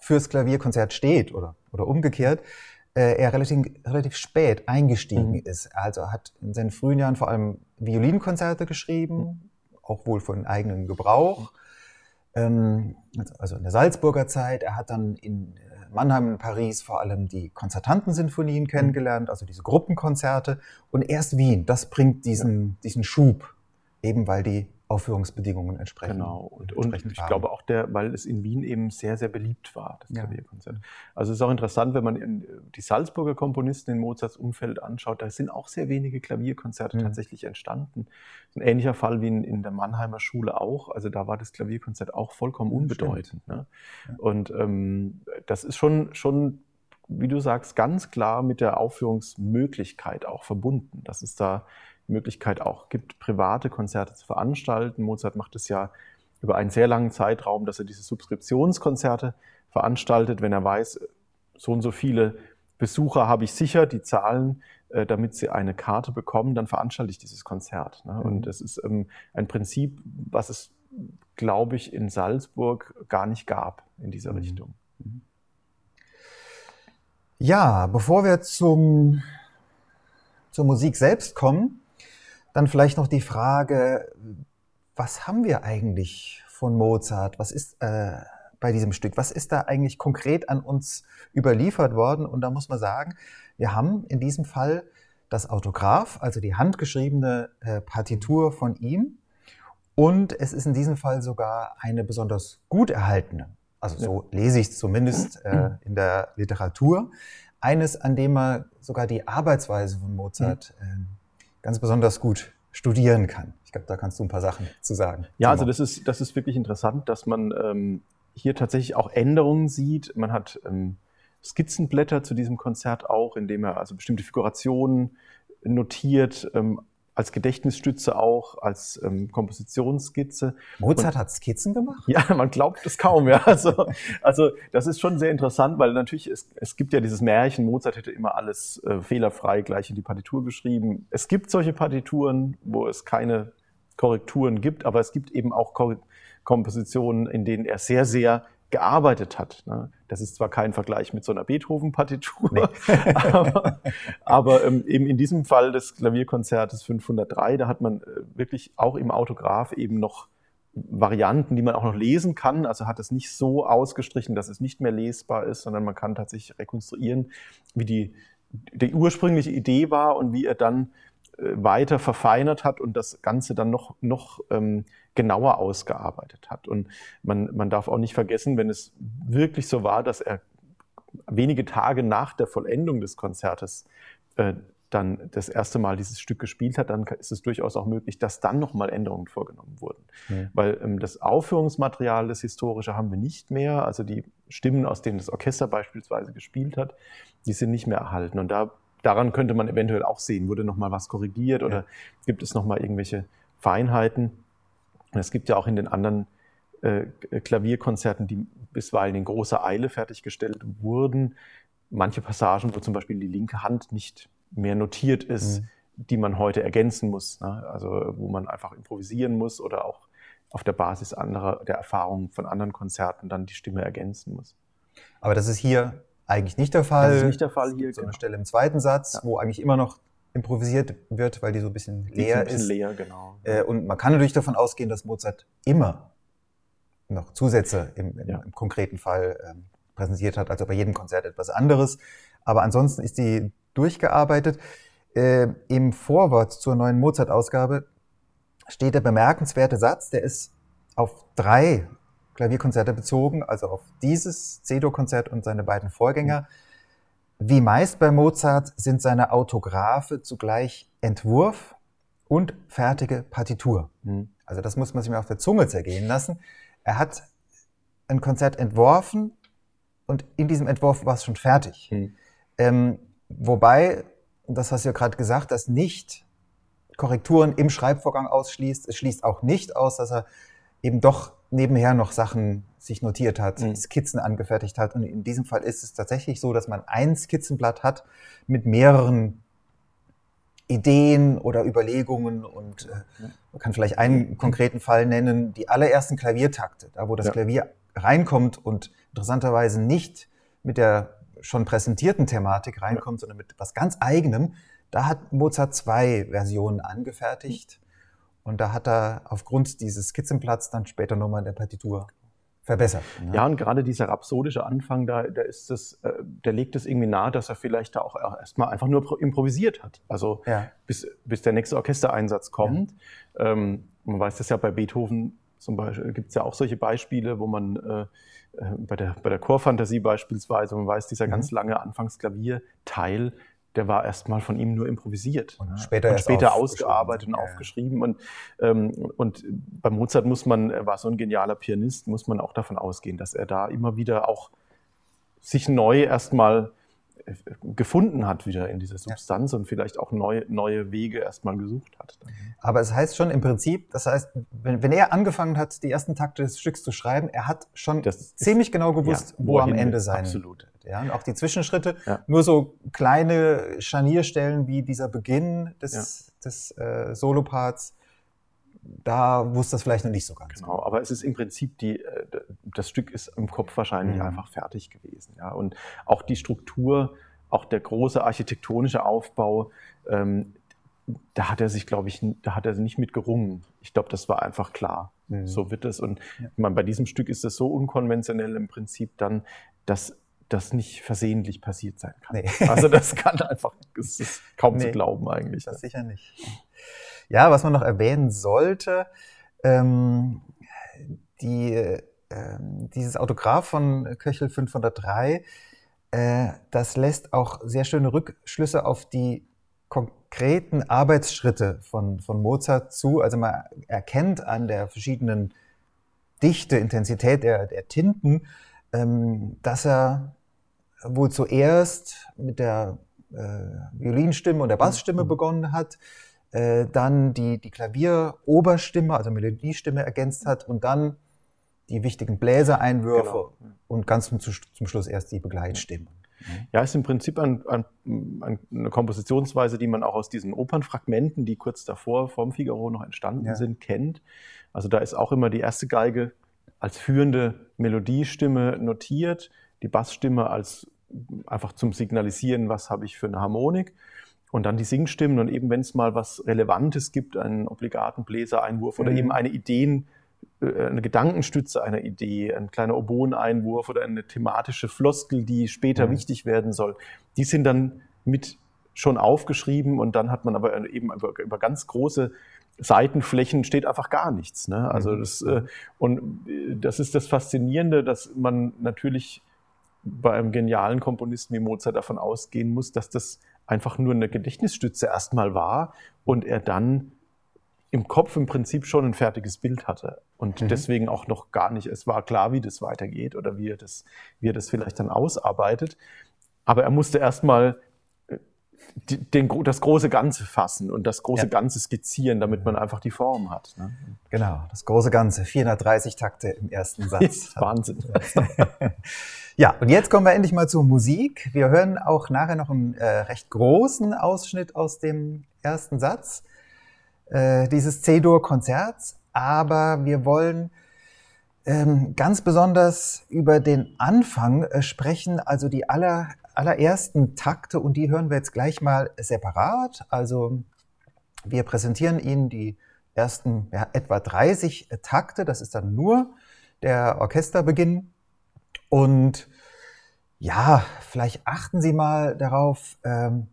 fürs Klavierkonzert steht oder, oder umgekehrt, äh, er relativ, relativ spät eingestiegen mhm. ist. Also hat in seinen frühen Jahren vor allem Violinkonzerte geschrieben, mhm. auch wohl von eigenem Gebrauch. Ähm, also in der Salzburger Zeit. Er hat dann in äh, Mannheim und Paris vor allem die Konzertantensinfonien mhm. kennengelernt, also diese Gruppenkonzerte. Und erst Wien, das bringt diesen, diesen Schub, eben weil die Aufführungsbedingungen entsprechen. Genau. Und, und ich haben. glaube auch, der, weil es in Wien eben sehr, sehr beliebt war, das ja. Klavierkonzert. Also es ist auch interessant, wenn man die Salzburger Komponisten in Mozarts Umfeld anschaut, da sind auch sehr wenige Klavierkonzerte mhm. tatsächlich entstanden. Ein ähnlicher Fall wie in, in, der Mannheimer Schule auch. Also da war das Klavierkonzert auch vollkommen unbedeutend. Ne? Ja. Und ähm, das ist schon, schon, wie du sagst, ganz klar mit der Aufführungsmöglichkeit auch verbunden. Das ist da Möglichkeit auch gibt, private Konzerte zu veranstalten. Mozart macht es ja über einen sehr langen Zeitraum, dass er diese Subskriptionskonzerte veranstaltet, wenn er weiß, so und so viele Besucher habe ich sicher, die zahlen, äh, damit sie eine Karte bekommen, dann veranstalte ich dieses Konzert. Ne? Und mhm. das ist ähm, ein Prinzip, was es, glaube ich, in Salzburg gar nicht gab in dieser mhm. Richtung. Mhm. Ja, bevor wir zum, zur Musik selbst kommen, dann vielleicht noch die Frage, was haben wir eigentlich von Mozart? Was ist äh, bei diesem Stück? Was ist da eigentlich konkret an uns überliefert worden? Und da muss man sagen, wir haben in diesem Fall das Autograph, also die handgeschriebene äh, Partitur von ihm. Und es ist in diesem Fall sogar eine besonders gut erhaltene, also so lese ich es zumindest äh, in der Literatur, eines, an dem man sogar die Arbeitsweise von Mozart äh, ganz besonders gut studieren kann. Ich glaube, da kannst du ein paar Sachen zu sagen. Ja, also das ist, das ist wirklich interessant, dass man ähm, hier tatsächlich auch Änderungen sieht. Man hat ähm, Skizzenblätter zu diesem Konzert auch, indem er also bestimmte Figurationen notiert, ähm, als Gedächtnisstütze auch, als ähm, Kompositionsskizze. Mozart und, hat Skizzen gemacht? Ja, man glaubt es kaum, ja. Also, also das ist schon sehr interessant, weil natürlich, es, es gibt ja dieses Märchen, Mozart hätte immer alles äh, fehlerfrei gleich in die Partitur geschrieben. Es gibt solche Partituren, wo es keine Korrekturen gibt, aber es gibt eben auch Kompositionen, in denen er sehr, sehr gearbeitet hat. Ne? Das ist zwar kein Vergleich mit so einer Beethoven-Partitur, nee. aber, aber ähm, eben in diesem Fall des Klavierkonzertes 503, da hat man äh, wirklich auch im Autograph eben noch Varianten, die man auch noch lesen kann. Also hat es nicht so ausgestrichen, dass es nicht mehr lesbar ist, sondern man kann tatsächlich rekonstruieren, wie die, die ursprüngliche Idee war und wie er dann äh, weiter verfeinert hat und das Ganze dann noch, noch ähm, genauer ausgearbeitet hat. Und man, man darf auch nicht vergessen, wenn es wirklich so war, dass er wenige Tage nach der Vollendung des Konzertes äh, dann das erste Mal dieses Stück gespielt hat, dann ist es durchaus auch möglich, dass dann nochmal Änderungen vorgenommen wurden. Mhm. Weil ähm, das Aufführungsmaterial, das historische, haben wir nicht mehr. Also die Stimmen, aus denen das Orchester beispielsweise gespielt hat, die sind nicht mehr erhalten. Und da daran könnte man eventuell auch sehen, wurde noch mal was korrigiert oder ja. gibt es noch mal irgendwelche Feinheiten. Es gibt ja auch in den anderen äh, Klavierkonzerten, die bisweilen in großer Eile fertiggestellt wurden, manche Passagen, wo zum Beispiel die linke Hand nicht mehr notiert ist, mhm. die man heute ergänzen muss. Ne? Also wo man einfach improvisieren muss oder auch auf der Basis anderer, der Erfahrungen von anderen Konzerten dann die Stimme ergänzen muss. Aber das ist hier eigentlich nicht der Fall. Das ist nicht der Fall hier. So eine genau. Stelle im zweiten Satz, ja. wo eigentlich immer noch improvisiert wird, weil die so ein bisschen leer ist. Ein bisschen leer, genau. Äh, und man kann natürlich davon ausgehen, dass Mozart immer noch Zusätze im, im, ja. im konkreten Fall ähm, präsentiert hat, also bei jedem Konzert etwas anderes. Aber ansonsten ist die durchgearbeitet. Äh, Im Vorwort zur neuen Mozart-Ausgabe steht der bemerkenswerte Satz, der ist auf drei Klavierkonzerte bezogen, also auf dieses C-Dur-Konzert und seine beiden Vorgänger. Wie meist bei Mozart sind seine Autographe zugleich Entwurf und fertige Partitur. Mhm. Also das muss man sich mal auf der Zunge zergehen lassen. Er hat ein Konzert entworfen und in diesem Entwurf war es schon fertig. Mhm. Ähm, wobei, das hast du ja gerade gesagt, das nicht Korrekturen im Schreibvorgang ausschließt. Es schließt auch nicht aus, dass er eben doch nebenher noch Sachen sich notiert hat, mhm. Skizzen angefertigt hat. Und in diesem Fall ist es tatsächlich so, dass man ein Skizzenblatt hat mit mehreren Ideen oder Überlegungen und äh, man kann vielleicht einen konkreten Fall nennen, die allerersten Klaviertakte, da wo das ja. Klavier reinkommt und interessanterweise nicht mit der schon präsentierten Thematik reinkommt, ja. sondern mit was ganz eigenem. Da hat Mozart zwei Versionen angefertigt. Und da hat er aufgrund dieses Skizzenplatz dann später nochmal in der Partitur verbessert. Ne? Ja, und gerade dieser rhapsodische Anfang, da, da ist das, äh, der legt es irgendwie nahe, dass er vielleicht da auch erstmal einfach nur improvisiert hat. Also ja. bis, bis der nächste Orchestereinsatz kommt. Ja. Ähm, man weiß das ja bei Beethoven zum Beispiel, gibt es ja auch solche Beispiele, wo man äh, äh, bei der, bei der Chorfantasie beispielsweise, man weiß, dieser mhm. ganz lange Anfangsklavierteil, der war erstmal von ihm nur improvisiert. Und später, und später ausgearbeitet und ja. aufgeschrieben. Und, ähm, und bei Mozart muss man, er war so ein genialer Pianist, muss man auch davon ausgehen, dass er da immer wieder auch sich neu erstmal gefunden hat wieder in dieser Substanz ja. und vielleicht auch neue, neue Wege erstmal gesucht hat. Aber es heißt schon im Prinzip, das heißt, wenn, wenn er angefangen hat, die ersten Takte des Stücks zu schreiben, er hat schon das ziemlich ist, genau gewusst, ja, wo er am Ende sein Absolut. Ja, und auch die Zwischenschritte, ja. nur so kleine Scharnierstellen wie dieser Beginn des, des äh, Soloparts, da wusste das vielleicht noch nicht so ganz. Genau, aber es ist im Prinzip die, äh, das Stück ist im Kopf wahrscheinlich mhm. einfach fertig gewesen. Ja, und auch die Struktur, auch der große architektonische Aufbau, ähm, da hat er sich, glaube ich, da hat er nicht mit gerungen. Ich glaube, das war einfach klar. Mhm. So wird es. Und ja. ich meine, bei diesem Stück ist es so unkonventionell im Prinzip dann, dass das nicht versehentlich passiert sein kann. Nee. Also das kann einfach, es ist kaum nee, zu glauben eigentlich. Das sicher nicht. Ja, was man noch erwähnen sollte, ähm, die, äh, dieses Autograph von Köchel 503, äh, das lässt auch sehr schöne Rückschlüsse auf die konkreten Arbeitsschritte von, von Mozart zu. Also man erkennt an der verschiedenen Dichte, Intensität der, der Tinten, ähm, dass er wohl zuerst mit der äh, Violinstimme und der Bassstimme mhm. begonnen hat, äh, dann die, die Klavieroberstimme, also Melodiestimme ergänzt hat und dann die wichtigen Bläsereinwürfe genau. und ganz zum, zum Schluss erst die Begleitstimme. Ja, ist im Prinzip ein, ein, eine Kompositionsweise, die man auch aus diesen Opernfragmenten, die kurz davor vom Figaro noch entstanden ja. sind, kennt. Also da ist auch immer die erste Geige als führende Melodiestimme notiert, die Bassstimme als einfach zum Signalisieren, was habe ich für eine Harmonik. Und dann die Singstimmen und eben, wenn es mal was Relevantes gibt, einen obligaten Bläsereinwurf oder mhm. eben eine Ideen, äh, eine Gedankenstütze einer Idee, ein kleiner Oboeneinwurf oder eine thematische Floskel, die später mhm. wichtig werden soll, die sind dann mit schon aufgeschrieben und dann hat man aber eben über, über ganz große Seitenflächen steht einfach gar nichts. Ne? Also mhm. das, äh, und äh, das ist das Faszinierende, dass man natürlich bei einem genialen Komponisten wie Mozart davon ausgehen muss, dass das einfach nur eine Gedächtnisstütze erstmal war und er dann im Kopf im Prinzip schon ein fertiges Bild hatte und mhm. deswegen auch noch gar nicht, es war klar, wie das weitergeht oder wie er das, wie er das vielleicht dann ausarbeitet. Aber er musste erstmal den, das große Ganze fassen und das große ja. Ganze skizzieren, damit man einfach die Form hat. Ne? Genau, das große Ganze, 430 Takte im ersten Satz. Wahnsinn. ja, und jetzt kommen wir endlich mal zur Musik. Wir hören auch nachher noch einen äh, recht großen Ausschnitt aus dem ersten Satz äh, dieses C-Dur-Konzerts, aber wir wollen ähm, ganz besonders über den Anfang äh, sprechen, also die aller, allerersten Takte und die hören wir jetzt gleich mal separat. Also wir präsentieren Ihnen die ersten ja, etwa 30 Takte, das ist dann nur der Orchesterbeginn. Und ja, vielleicht achten Sie mal darauf, ähm,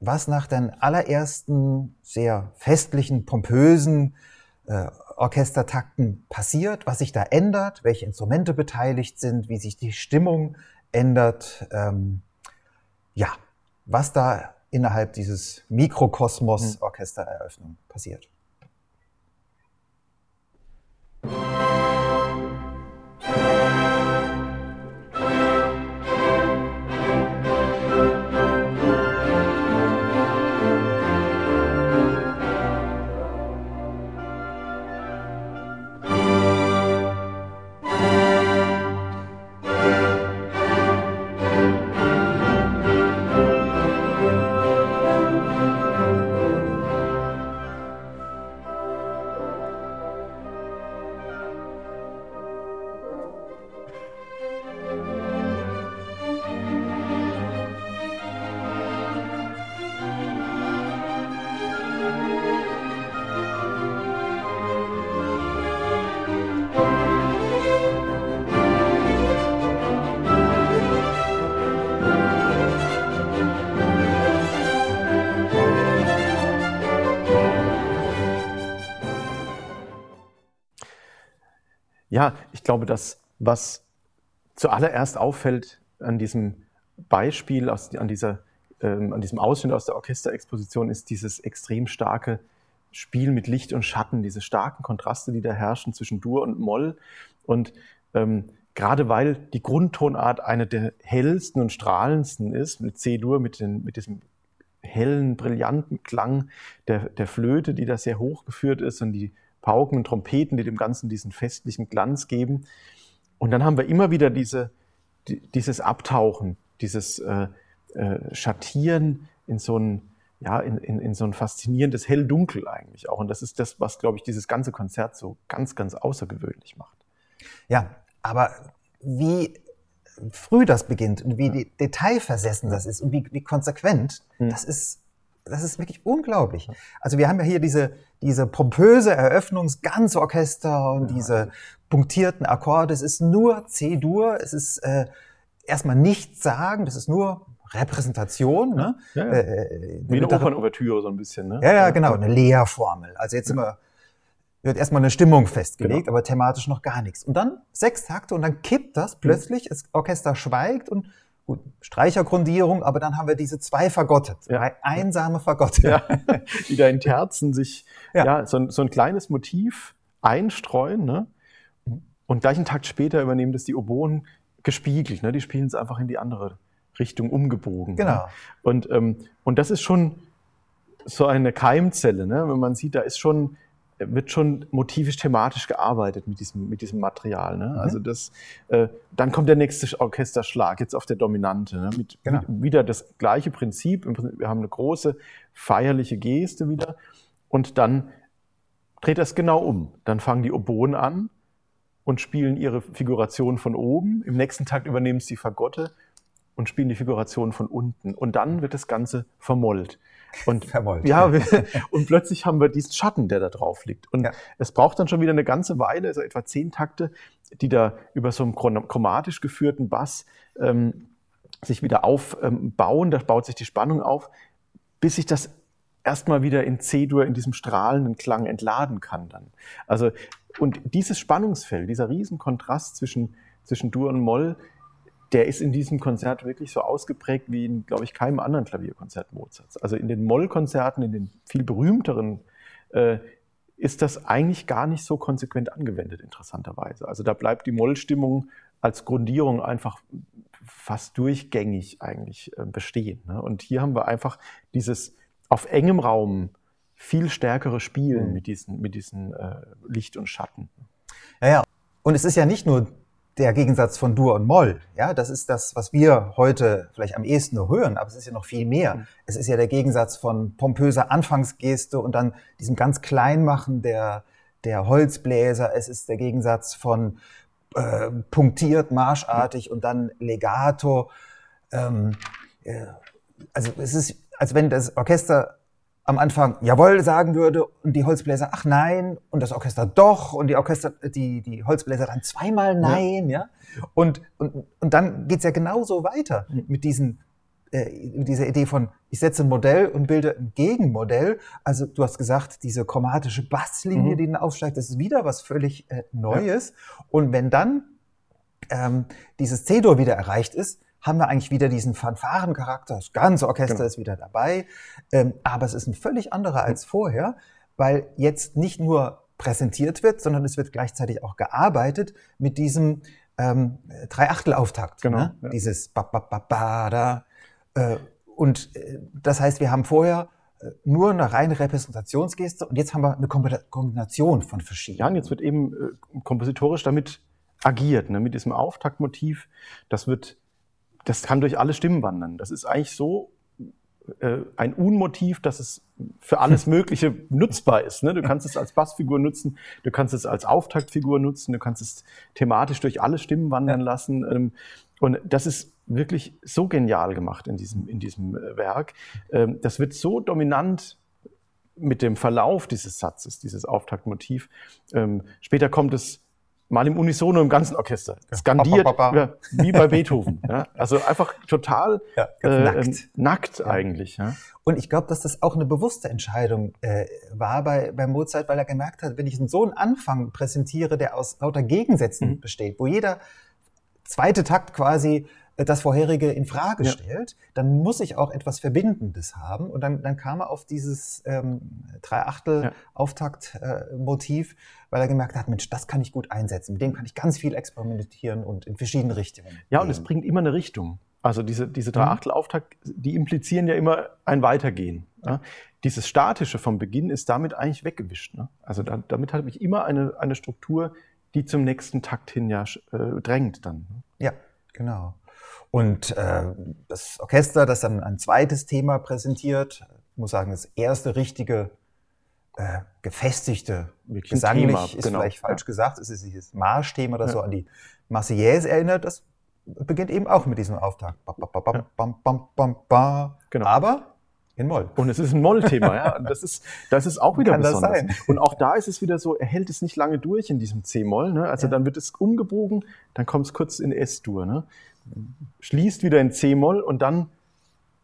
was nach den allerersten sehr festlichen, pompösen äh, Orchestertakten passiert, was sich da ändert, welche Instrumente beteiligt sind, wie sich die Stimmung ändert. Ähm, ja, was da innerhalb dieses Mikrokosmos hm. Orchestereröffnung passiert. Ja, ich glaube, dass was zuallererst auffällt an diesem Beispiel, aus, an, dieser, ähm, an diesem Ausschnitt aus der Orchesterexposition, ist dieses extrem starke Spiel mit Licht und Schatten, diese starken Kontraste, die da herrschen zwischen Dur und Moll. Und ähm, gerade weil die Grundtonart eine der hellsten und strahlendsten ist, mit C-Dur, mit, mit diesem hellen, brillanten Klang der, der Flöte, die da sehr hoch geführt ist und die Pauken und Trompeten, die dem Ganzen diesen festlichen Glanz geben. Und dann haben wir immer wieder diese, die, dieses Abtauchen, dieses äh, äh, Schattieren in so ein, ja, in, in, in so ein faszinierendes Hell-Dunkel eigentlich auch. Und das ist das, was, glaube ich, dieses ganze Konzert so ganz, ganz außergewöhnlich macht. Ja, aber wie früh das beginnt und wie ja. detailversessen das ist und wie, wie konsequent, hm. das ist das ist wirklich unglaublich. Also wir haben ja hier diese, diese pompöse Eröffnungsganzorchester und ja. diese punktierten Akkorde. Es ist nur C-Dur, es ist äh, erstmal nichts sagen, das ist nur Repräsentation. Ne? Ja, ja. Äh, äh Wie eine Opernouvertüre so ein bisschen. Ne? Ja, ja, genau, eine Leerformel. Also jetzt immer wird erstmal eine Stimmung festgelegt, genau. aber thematisch noch gar nichts. Und dann sechs Takte und dann kippt das plötzlich, das Orchester schweigt und gut, Streichergrundierung, aber dann haben wir diese zwei Fagotte, zwei einsame Fagotte. Ja, die da in Terzen sich ja. ja so, ein, so, ein, kleines Motiv einstreuen. Ne? Und gleich einen Takt später übernehmen das die Oboen gespiegelt. Ne? Die spielen es einfach in die andere Richtung umgebogen. Genau. Ne? Und, ähm, und das ist schon so eine Keimzelle. Ne? Wenn man sieht, da ist schon, wird schon motivisch thematisch gearbeitet mit diesem, mit diesem Material. Ne? Mhm. Also das, äh, dann kommt der nächste Orchesterschlag, jetzt auf der Dominante. Ne? Mit, Genau. mit, wieder das gleiche Prinzip. Wir haben eine große feierliche Geste wieder. Und dann dreht das genau um. Dann fangen die Oboen an und spielen ihre Figuration von oben. Im nächsten Takt übernehmen sie die Fagotte und spielen die Figuration von unten. Und dann wird das Ganze vermollt. Und, Vermollt, Ja, wir, und plötzlich haben wir diesen Schatten, der da drauf liegt. Und Ja. es braucht dann schon wieder eine ganze Weile, also etwa zehn Takte, die da über so einen chron- chromatisch geführten Bass ähm, sich wieder aufbauen. da baut sich die Spannung auf, bis sich das erstmal wieder in C-Dur in diesem strahlenden Klang entladen kann dann. Also, und dieses Spannungsfeld, dieser Riesenkontrast zwischen, zwischen Dur und Moll, der ist in diesem Konzert wirklich so ausgeprägt wie in, glaube ich, keinem anderen Klavierkonzert Mozarts. Also in den Mollkonzerten, in den viel berühmteren, äh, ist das eigentlich gar nicht so konsequent angewendet, interessanterweise. Also da bleibt die Mollstimmung als Grundierung einfach fast durchgängig eigentlich äh, bestehen. Ne? Und hier haben wir einfach dieses auf engem Raum viel stärkere Spielen Mhm. mit diesen, mit diesen äh, Licht und Schatten. Ja, ja. Und es ist ja nicht nur der Gegensatz von Dur und Moll. Ja, das ist das, was wir heute vielleicht am ehesten nur hören, aber es ist ja noch viel mehr. Mhm. Es ist ja der Gegensatz von pompöser Anfangsgeste und dann diesem ganz Kleinmachen der, der Holzbläser. Es ist der Gegensatz von äh, punktiert, marschartig und dann legato. Ähm, äh, also es ist, als wenn das Orchester am Anfang jawohl sagen würde und die Holzbläser ach nein und das Orchester doch und die Orchester die die Holzbläser dann zweimal nein ja, und, und und dann geht's ja genauso weiter mit diesen äh, mit dieser Idee von ich setze ein Modell und bilde ein Gegenmodell. Also du hast gesagt diese chromatische Basslinie Mhm. die dann aufsteigt das ist wieder was völlig äh, Neues. Und wenn dann ähm, dieses C-Dur wieder erreicht ist, haben wir eigentlich wieder diesen Fanfarencharakter. Das ganze Orchester Genau. ist wieder dabei. Ähm, aber es ist ein völlig anderer als vorher, weil jetzt nicht nur präsentiert wird, sondern es wird gleichzeitig auch gearbeitet mit diesem ähm, Dreiachtelauftakt. Genau, Ne? ja. Dieses ba, ba, ba, ba, da. Äh, und äh, das heißt, wir haben vorher äh, nur eine reine Repräsentationsgeste und jetzt haben wir eine Kombi- Kombination von verschiedenen. Ja, und jetzt wird eben äh, kompositorisch damit agiert, ne, mit diesem Auftaktmotiv. Das wird, das kann durch alle Stimmen wandern. Das ist eigentlich so äh, ein Unmotiv, dass es für alles Mögliche nutzbar ist. Ne? Du kannst es als Bassfigur nutzen, du kannst es als Auftaktfigur nutzen, du kannst es thematisch durch alle Stimmen wandern lassen. Ähm, und das ist wirklich so genial gemacht in diesem, in diesem äh, Werk. Ähm, das wird so dominant mit dem Verlauf dieses Satzes, dieses Auftaktmotiv. Ähm, später kommt es mal im Unisono im ganzen Orchester. Skandiert, Ba, ba, ba, wie bei Beethoven. ja. Also einfach total Ja, äh, nackt. ähm, nackt eigentlich. Ja. Und ich glaube, dass das auch eine bewusste Entscheidung äh, war bei, bei Mozart, weil er gemerkt hat, wenn ich so einen Anfang präsentiere, der aus lauter Gegensätzen Mhm. besteht, wo jeder zweite Takt quasi das vorherige in Frage Ja. stellt, dann muss ich auch etwas Verbindendes haben. Und dann, dann kam er auf dieses ähm, Ja. Dreiachtel-Auftakt-Motiv, weil er gemerkt hat, Mensch, das kann ich gut einsetzen. Mit dem kann ich ganz viel experimentieren und in verschiedene Richtungen. ja, und es bringt immer eine Richtung. Also diese, Mhm. diese Dreiachtel-Auftakt, die implizieren ja immer ein Weitergehen. Ja. Dieses Statische vom Beginn ist damit eigentlich weggewischt. Ne? Also da, damit habe ich immer eine, eine Struktur, die zum nächsten Takt hin ja äh, drängt dann. ne? Ja, genau. Und äh, das Orchester, das dann ein zweites Thema präsentiert, muss sagen, das erste richtige, äh, gefestigte, Wirklich gesanglich Thema, ist genau. vielleicht falsch Ja. gesagt, es ist dieses Marschthema, das Ja. so an die Marseillaise erinnert, das beginnt eben auch mit diesem Auftakt. Ba, ba, ba. Genau. Aber in Moll. Und es ist ein Mollthema, ja. Und das ist, das ist auch wieder Kann das besonders. sein? Und auch da ist es wieder so, er hält es nicht lange durch in diesem C-Moll. Ne? Also Ja. dann wird es umgebogen, dann kommt es kurz in S-Dur. Ne? Schließt wieder in C-Moll und dann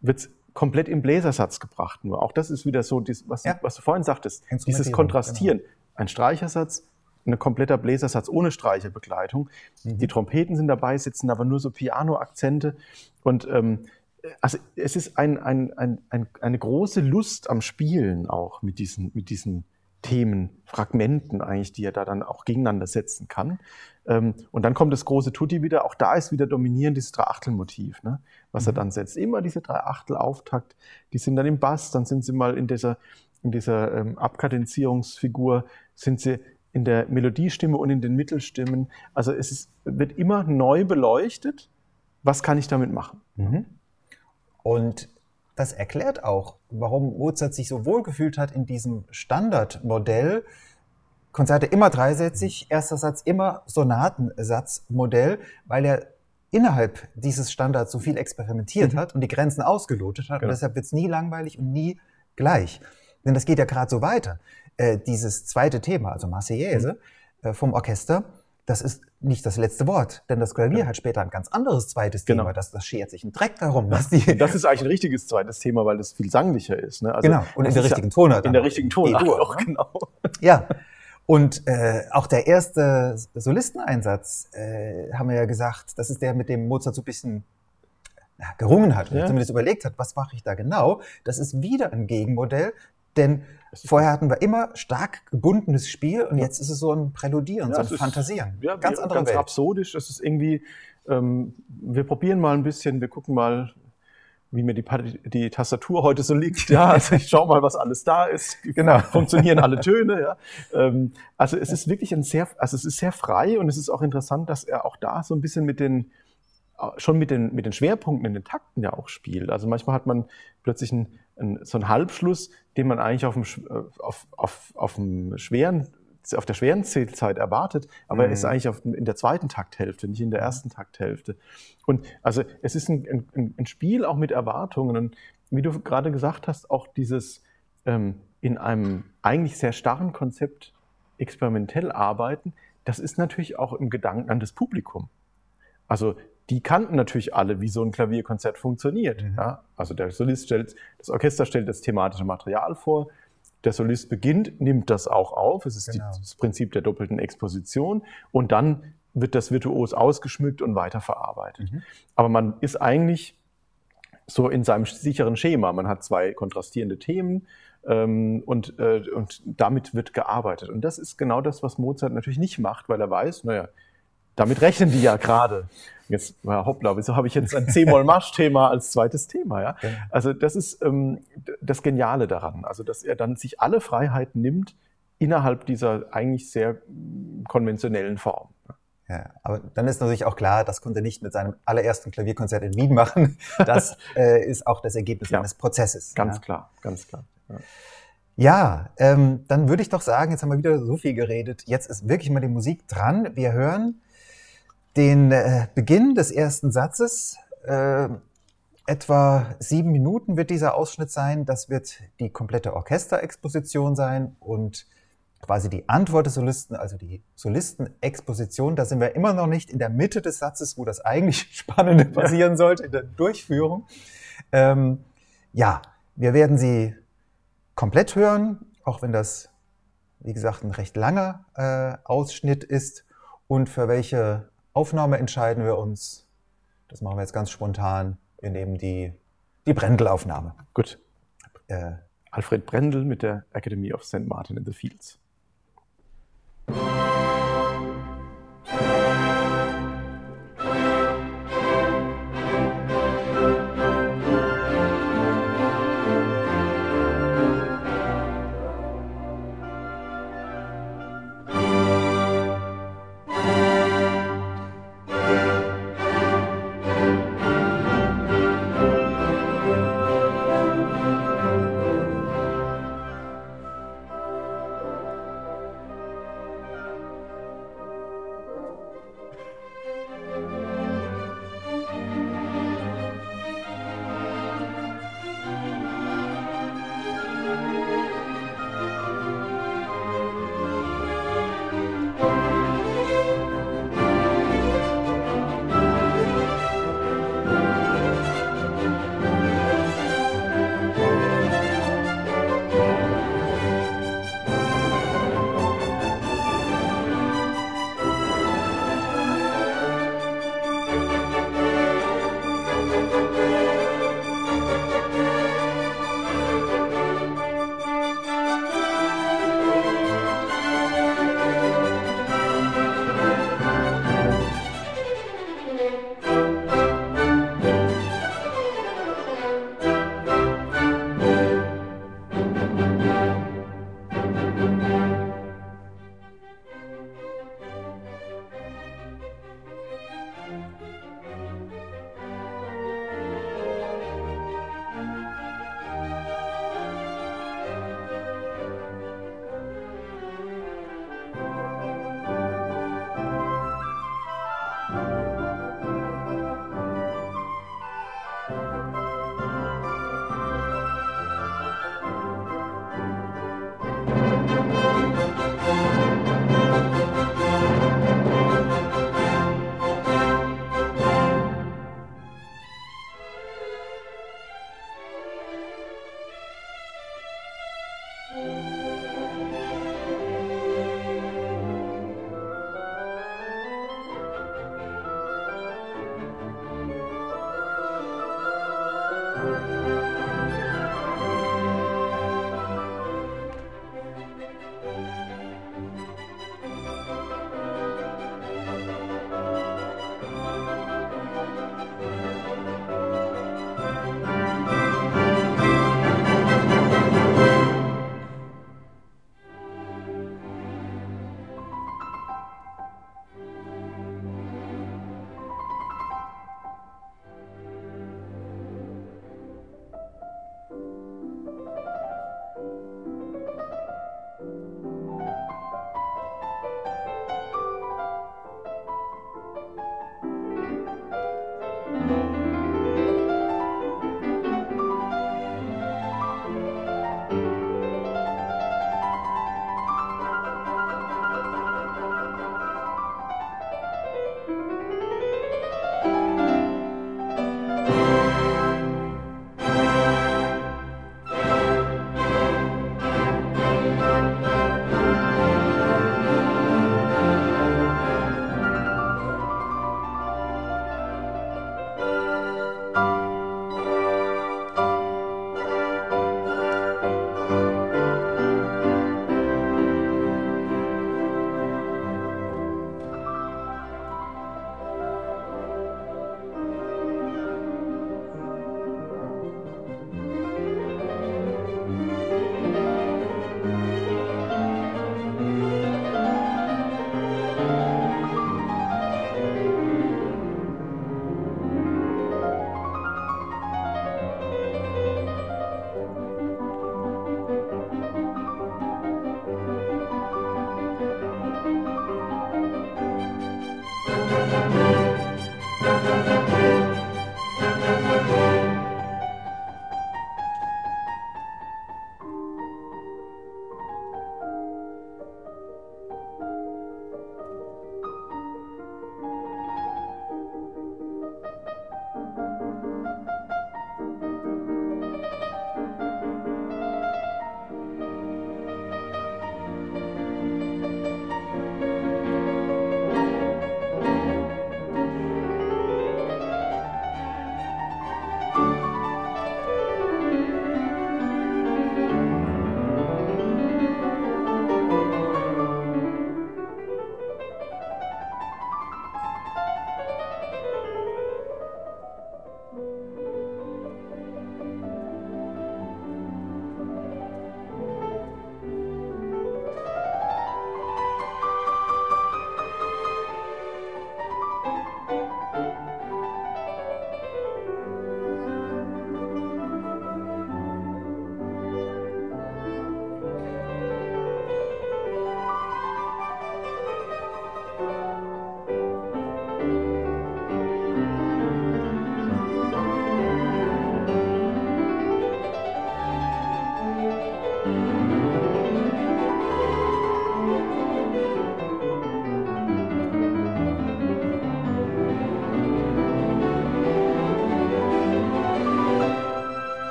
wird es komplett im Bläsersatz gebracht. Nur auch das ist wieder so, was, Ja. du, was du vorhin sagtest, dieses Kontrastieren. Ein Streichersatz, ein kompletter Bläsersatz ohne Streicherbegleitung. Mhm. Die Trompeten sind dabei, sitzen aber nur so Piano-Akzente. Und ähm, also es ist ein, ein, ein, eine große Lust am Spielen auch mit diesen, mit diesen Themen, Fragmenten eigentlich, die er da dann auch gegeneinander setzen kann. Ähm, und dann kommt das große Tutti wieder. Auch da ist wieder dominierend dieses Dreiachtelmotiv, ne? was er mhm. dann setzt. Immer diese Dreiachtel-Auftakt. Die sind dann im Bass, dann sind sie mal in dieser, in dieser ähm, Abkadenzierungsfigur, sind sie in der Melodiestimme und in den Mittelstimmen. Also es ist, wird immer neu beleuchtet. Was kann ich damit machen? Mhm. Und das erklärt auch, warum Mozart sich so wohl gefühlt hat in diesem Standardmodell. Konzerte immer dreisätzig, erster Satz immer Sonatensatzmodell, weil er innerhalb dieses Standards so viel experimentiert mhm. hat und die Grenzen ausgelotet hat. Genau. Und deshalb wird es nie langweilig und nie gleich. Denn das geht ja gerade so weiter. Äh, dieses zweite Thema, also Marseillaise mhm. äh, vom Orchester, das ist nicht das letzte Wort, denn das Klavier ja. hat später ein ganz anderes zweites genau. Thema, das, das schert sich ein Dreck darum. Dass die das ist eigentlich ein richtiges zweites Thema, weil es viel sanglicher ist. Ne? Also genau, und in der richtigen Tonart. In der richtigen Tonart auch, ne? genau. Ja, und äh, auch der erste Solisteneinsatz, äh, haben wir ja gesagt, das ist der, mit dem Mozart so ein bisschen na, gerungen hat, ja. zumindest überlegt hat, was mache ich da genau. Das ist wieder ein Gegenmodell, denn vorher hatten wir immer stark gebundenes Spiel und jetzt ist es so ein Präludieren, ja, so ein Fantasieren. Ja, ganz andere ganz Welt. absurdisch. Das ist irgendwie, ähm, wir probieren mal ein bisschen, wir gucken mal, wie mir die, die Tastatur heute so liegt. Ja, also ich schau mal, was alles da ist. Genau. Funktionieren alle Töne. Ja. Ähm, also es ist wirklich ein sehr, also es ist sehr frei und es ist auch interessant, dass er auch da so ein bisschen mit den schon mit den, mit den Schwerpunkten in den Takten ja auch spielt. Also manchmal hat man plötzlich einen, einen, so einen Halbschluss, den man eigentlich auf dem, äh, auf, auf, auf dem schweren auf der schweren Zählzeit erwartet, aber mhm. er ist eigentlich auf, in der zweiten Takthälfte, nicht in der ersten Takthälfte. Und also es ist ein, ein, ein Spiel auch mit Erwartungen. Und wie du gerade gesagt hast, auch dieses ähm, in einem eigentlich sehr starren Konzept experimentell arbeiten, das ist natürlich auch im Gedanken an das Publikum. Also die kannten natürlich alle, wie so ein Klavierkonzert funktioniert. Mhm. Ja? Also der Solist stellt, das Orchester stellt das thematische Material vor, der Solist beginnt, nimmt das auch auf. Es ist genau. die, das Prinzip der doppelten Exposition. Und dann wird das virtuos ausgeschmückt und weiterverarbeitet. Mhm. Aber man ist eigentlich so in seinem sicheren Schema. Man hat zwei kontrastierende Themen ähm, und, äh, und damit wird gearbeitet. Und das ist genau das, was Mozart natürlich nicht macht, weil er weiß, naja, damit rechnen die ja gerade. Jetzt, ja, hoppla, wieso habe ich jetzt ein C-Moll-Marsch-Thema als zweites Thema? Ja? Also das ist ähm, das Geniale daran, also dass er dann sich alle Freiheiten nimmt innerhalb dieser eigentlich sehr mm, konventionellen Form. Ja, aber dann ist natürlich auch klar, das konnte er nicht mit seinem allerersten Klavierkonzert in Wien machen. Das äh, ist auch das Ergebnis ja, eines Prozesses. Ganz ja. klar, ganz klar. Ja. Ja, ähm, dann würde ich doch sagen, jetzt haben wir wieder so viel geredet. Jetzt ist wirklich mal die Musik dran. Wir hören den äh, Beginn des ersten Satzes. Äh, etwa sieben Minuten wird dieser Ausschnitt sein. Das wird die komplette Orchesterexposition sein und quasi die Antwort des Solisten, also die Solistenexposition. Da sind wir immer noch nicht in der Mitte des Satzes, wo das eigentlich Spannende passieren sollte, in der Durchführung. Ähm, ja, wir werden sie komplett hören, auch wenn das, wie gesagt, ein recht langer äh, Ausschnitt ist. Und für welche Aufnahme entscheiden wir uns. Das machen wir jetzt ganz spontan. Wir nehmen die, die Brendel-Aufnahme. Gut. Äh, Alfred Brendel mit der Academy of St. Martin in the Fields.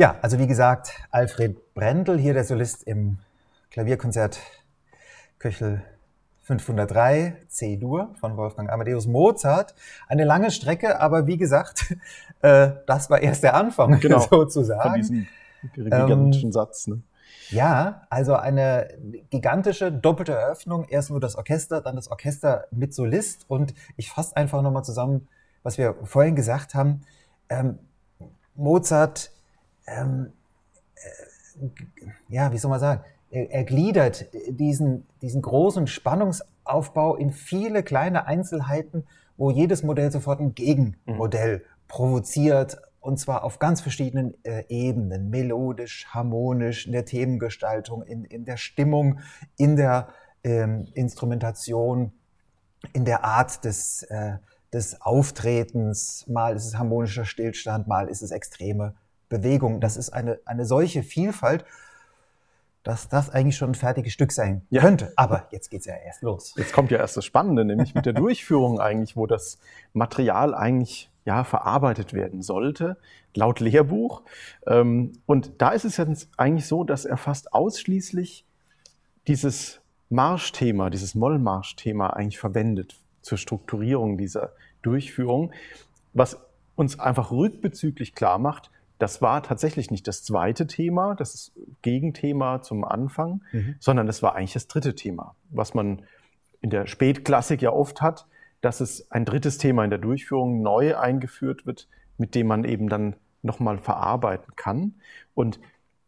Ja, also wie gesagt, Alfred Brendel, hier der Solist im Klavierkonzert Köchel 503 C-Dur von Wolfgang Amadeus Mozart. Eine lange Strecke, aber wie gesagt, äh, das war erst der Anfang Genau. sozusagen. Von diesem gigantischen Satz. Ne? Ja, also eine gigantische doppelte Eröffnung. Erst nur das Orchester, dann das Orchester mit Solist. Und ich fasse einfach nochmal zusammen, was wir vorhin gesagt haben. Ähm, Mozart ähm, äh, ja, wie soll man sagen, er, er gliedert diesen, diesen großen Spannungsaufbau in viele kleine Einzelheiten, wo jedes Modell sofort ein Gegenmodell mhm. provoziert, und zwar auf ganz verschiedenen äh, Ebenen, melodisch, harmonisch, in der Themengestaltung, in, in der Stimmung, in der ähm, Instrumentation, in der Art des, äh, des Auftretens. Mal ist es harmonischer Stillstand, mal ist es extreme Bewegung. Das ist eine, eine solche Vielfalt, dass das eigentlich schon ein fertiges Stück sein ja. könnte. Aber jetzt geht's ja erst los. Jetzt kommt ja erst das Spannende, nämlich mit der Durchführung eigentlich, wo das Material eigentlich ja, verarbeitet werden sollte, laut Lehrbuch. Ähm, und da ist es jetzt eigentlich so, dass er fast ausschließlich dieses Marschthema, dieses Mollmarschthema eigentlich verwendet zur Strukturierung dieser Durchführung, was uns einfach rückbezüglich klar macht, das war tatsächlich nicht das zweite Thema, das Gegenthema zum Anfang, mhm. sondern das war eigentlich das dritte Thema, was man in der Spätklassik ja oft hat, dass es ein drittes Thema in der Durchführung neu eingeführt wird, mit dem man eben dann nochmal verarbeiten kann. Und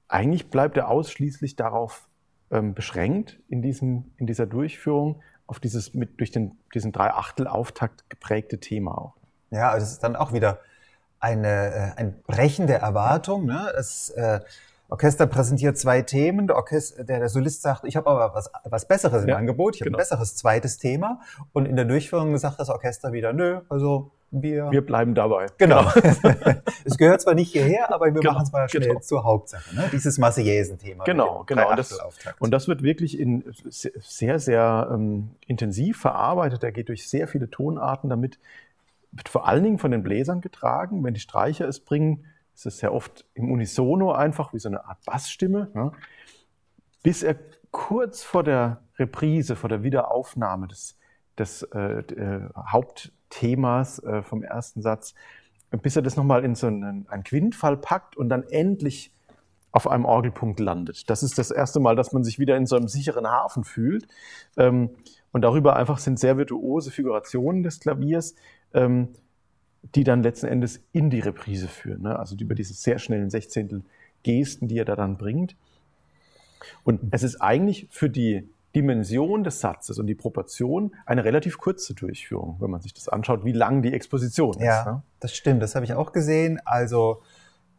eigentlich bleibt er ausschließlich darauf ähm, beschränkt in, diesem, in dieser Durchführung, auf dieses mit durch den, diesen Drei-Achtel-Auftakt geprägte Thema auch. Ja, also es ist dann auch wieder eine, äh, ein Brechen der Erwartung. Ne? Das äh, Orchester präsentiert zwei Themen, der, Orchester, der, der Solist sagt, ich habe aber was, was Besseres im ja, Angebot, ich habe genau. ein besseres zweites Thema. Und in der Durchführung sagt das Orchester wieder, nö, also wir... Wir bleiben dabei. Genau. genau. es gehört zwar nicht hierher, aber wir genau, machen es mal schnell genau. zur Hauptsache. Ne? Dieses Marseillaisen-Thema. Genau, genau. Und das, und das, wird wirklich in sehr, sehr ähm, intensiv verarbeitet. Er geht durch sehr viele Tonarten damit wird vor allen Dingen von den Bläsern getragen. Wenn die Streicher es bringen, ist es sehr oft im Unisono einfach wie so eine Art Bassstimme, ja, bis er kurz vor der Reprise, vor der Wiederaufnahme des, des äh, äh, Hauptthemas äh, vom ersten Satz, bis er das nochmal in so einen, einen Quintfall packt und dann endlich auf einem Orgelpunkt landet. Das ist das erste Mal, dass man sich wieder in so einem sicheren Hafen fühlt. Ähm, und darüber einfach sind sehr virtuose Figurationen des Klaviers, ähm, die dann letzten Endes in die Reprise führen. Ne? Also über diese sehr schnellen Sechzehntel Gesten, die er da dann bringt. Und es ist eigentlich für die Dimension des Satzes und die Proportion eine relativ kurze Durchführung, wenn man sich das anschaut, wie lang die Exposition ja, ist. Ja, ne? das stimmt. Das habe ich auch gesehen. Also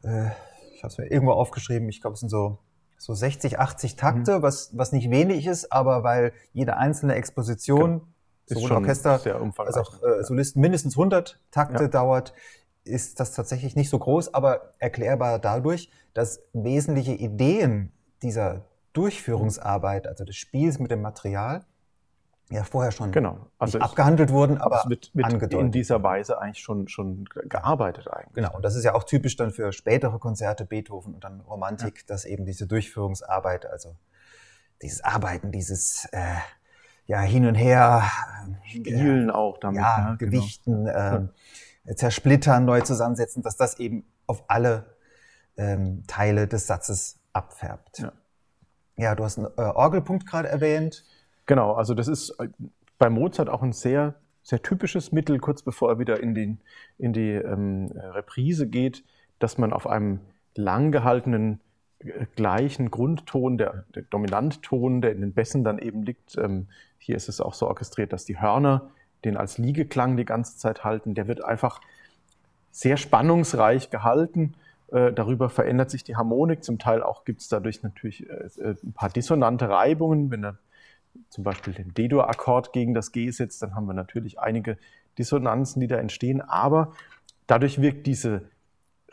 äh, ich habe es mir irgendwo aufgeschrieben. Ich glaube, es sind so so 60, 80 Takte, mhm. was, was nicht wenig ist, aber weil jede einzelne Exposition genau sowohl Orchester als auch äh, Solisten mindestens 100 Takte ja. dauert, ist das tatsächlich nicht so groß, aber erklärbar dadurch, dass wesentliche Ideen dieser Durchführungsarbeit, also des Spiels mit dem Material, ja vorher schon genau. also abgehandelt wurden, aber wird, wird angedeutet. in dieser Weise eigentlich schon, schon gearbeitet eigentlich. Genau, und das ist ja auch typisch dann für spätere Konzerte, Beethoven und dann Romantik, ja. dass eben diese Durchführungsarbeit, also dieses Arbeiten, dieses äh, ja, hin und her. Spielen äh, auch damit. Ja, ne? Gewichten, genau. äh, zersplittern, neu zusammensetzen, dass das eben auf alle ähm, Teile des Satzes abfärbt. Ja, ja du hast einen äh, Orgelpunkt gerade erwähnt. Genau, also das ist äh, bei Mozart auch ein sehr, sehr typisches Mittel, kurz bevor er wieder in die, in die ähm, Reprise geht, dass man auf einem lang gehaltenen äh, gleichen Grundton, der, der Dominantton, der in den Bässen dann eben liegt, ähm, hier ist es auch so orchestriert, dass die Hörner den als Liegeklang die ganze Zeit halten. Der wird einfach sehr spannungsreich gehalten. Äh, darüber verändert sich die Harmonik. Zum Teil auch gibt es dadurch natürlich äh, äh, ein paar dissonante Reibungen. Wenn er zum Beispiel den D-Dur-Akkord gegen das G setzt, dann haben wir natürlich einige Dissonanzen, die da entstehen. Aber dadurch wirkt diese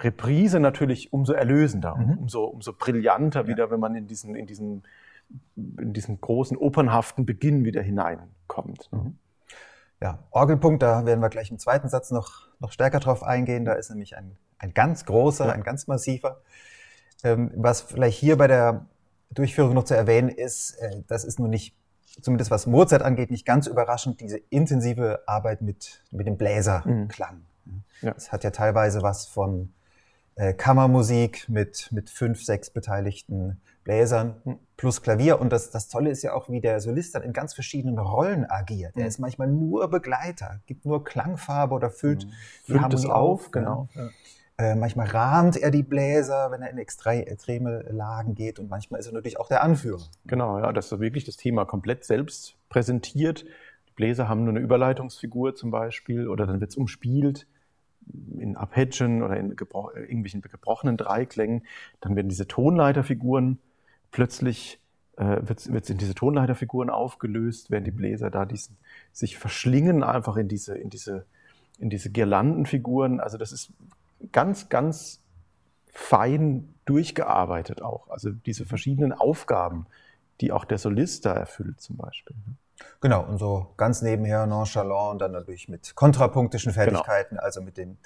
Reprise natürlich umso erlösender, mhm. umso, umso brillanter ja. wieder, wenn man in diesen, in diesen in diesen großen opernhaften Beginn wieder hineinkommt. Ne? Mhm. Ja, Orgelpunkt, da werden wir gleich im zweiten Satz noch, noch stärker drauf eingehen. Da ist nämlich ein, ein ganz großer, ja. ein ganz massiver. Ähm, was vielleicht hier bei der Durchführung noch zu erwähnen ist, äh, das ist nun nicht, zumindest was Mozart angeht, nicht ganz überraschend, diese intensive Arbeit mit, mit dem Bläserklang. Mhm. Ja. Das hat ja teilweise was von äh, Kammermusik mit, mit fünf, sechs beteiligten Bläsern plus Klavier. Und das, das Tolle ist ja auch, wie der Solist dann in ganz verschiedenen Rollen agiert. Er ist manchmal nur Begleiter, gibt nur Klangfarbe oder füllt, mhm. füllt es auf. Genau. Ja. Äh, manchmal rahmt er die Bläser, wenn er in extreme Lagen geht und manchmal ist er natürlich auch der Anführer. Genau, ja, das ist wirklich das Thema komplett selbst präsentiert. Die Bläser haben nur eine Überleitungsfigur zum Beispiel oder dann wird es umspielt in Arpeggien oder in gebro irgendwelchen gebrochenen Dreiklängen. Dann werden diese Tonleiterfiguren plötzlich äh, wird es in diese Tonleiterfiguren aufgelöst, während die Bläser da diesen, sich verschlingen einfach in diese, in diese, in diese Girlandenfiguren. Also das ist ganz, ganz fein durchgearbeitet auch. Also diese verschiedenen Aufgaben, die auch der Solist da erfüllt zum Beispiel. Genau, und so ganz nebenher nonchalant und dann natürlich mit kontrapunktischen genau. Fertigkeiten, genau. also mit dem,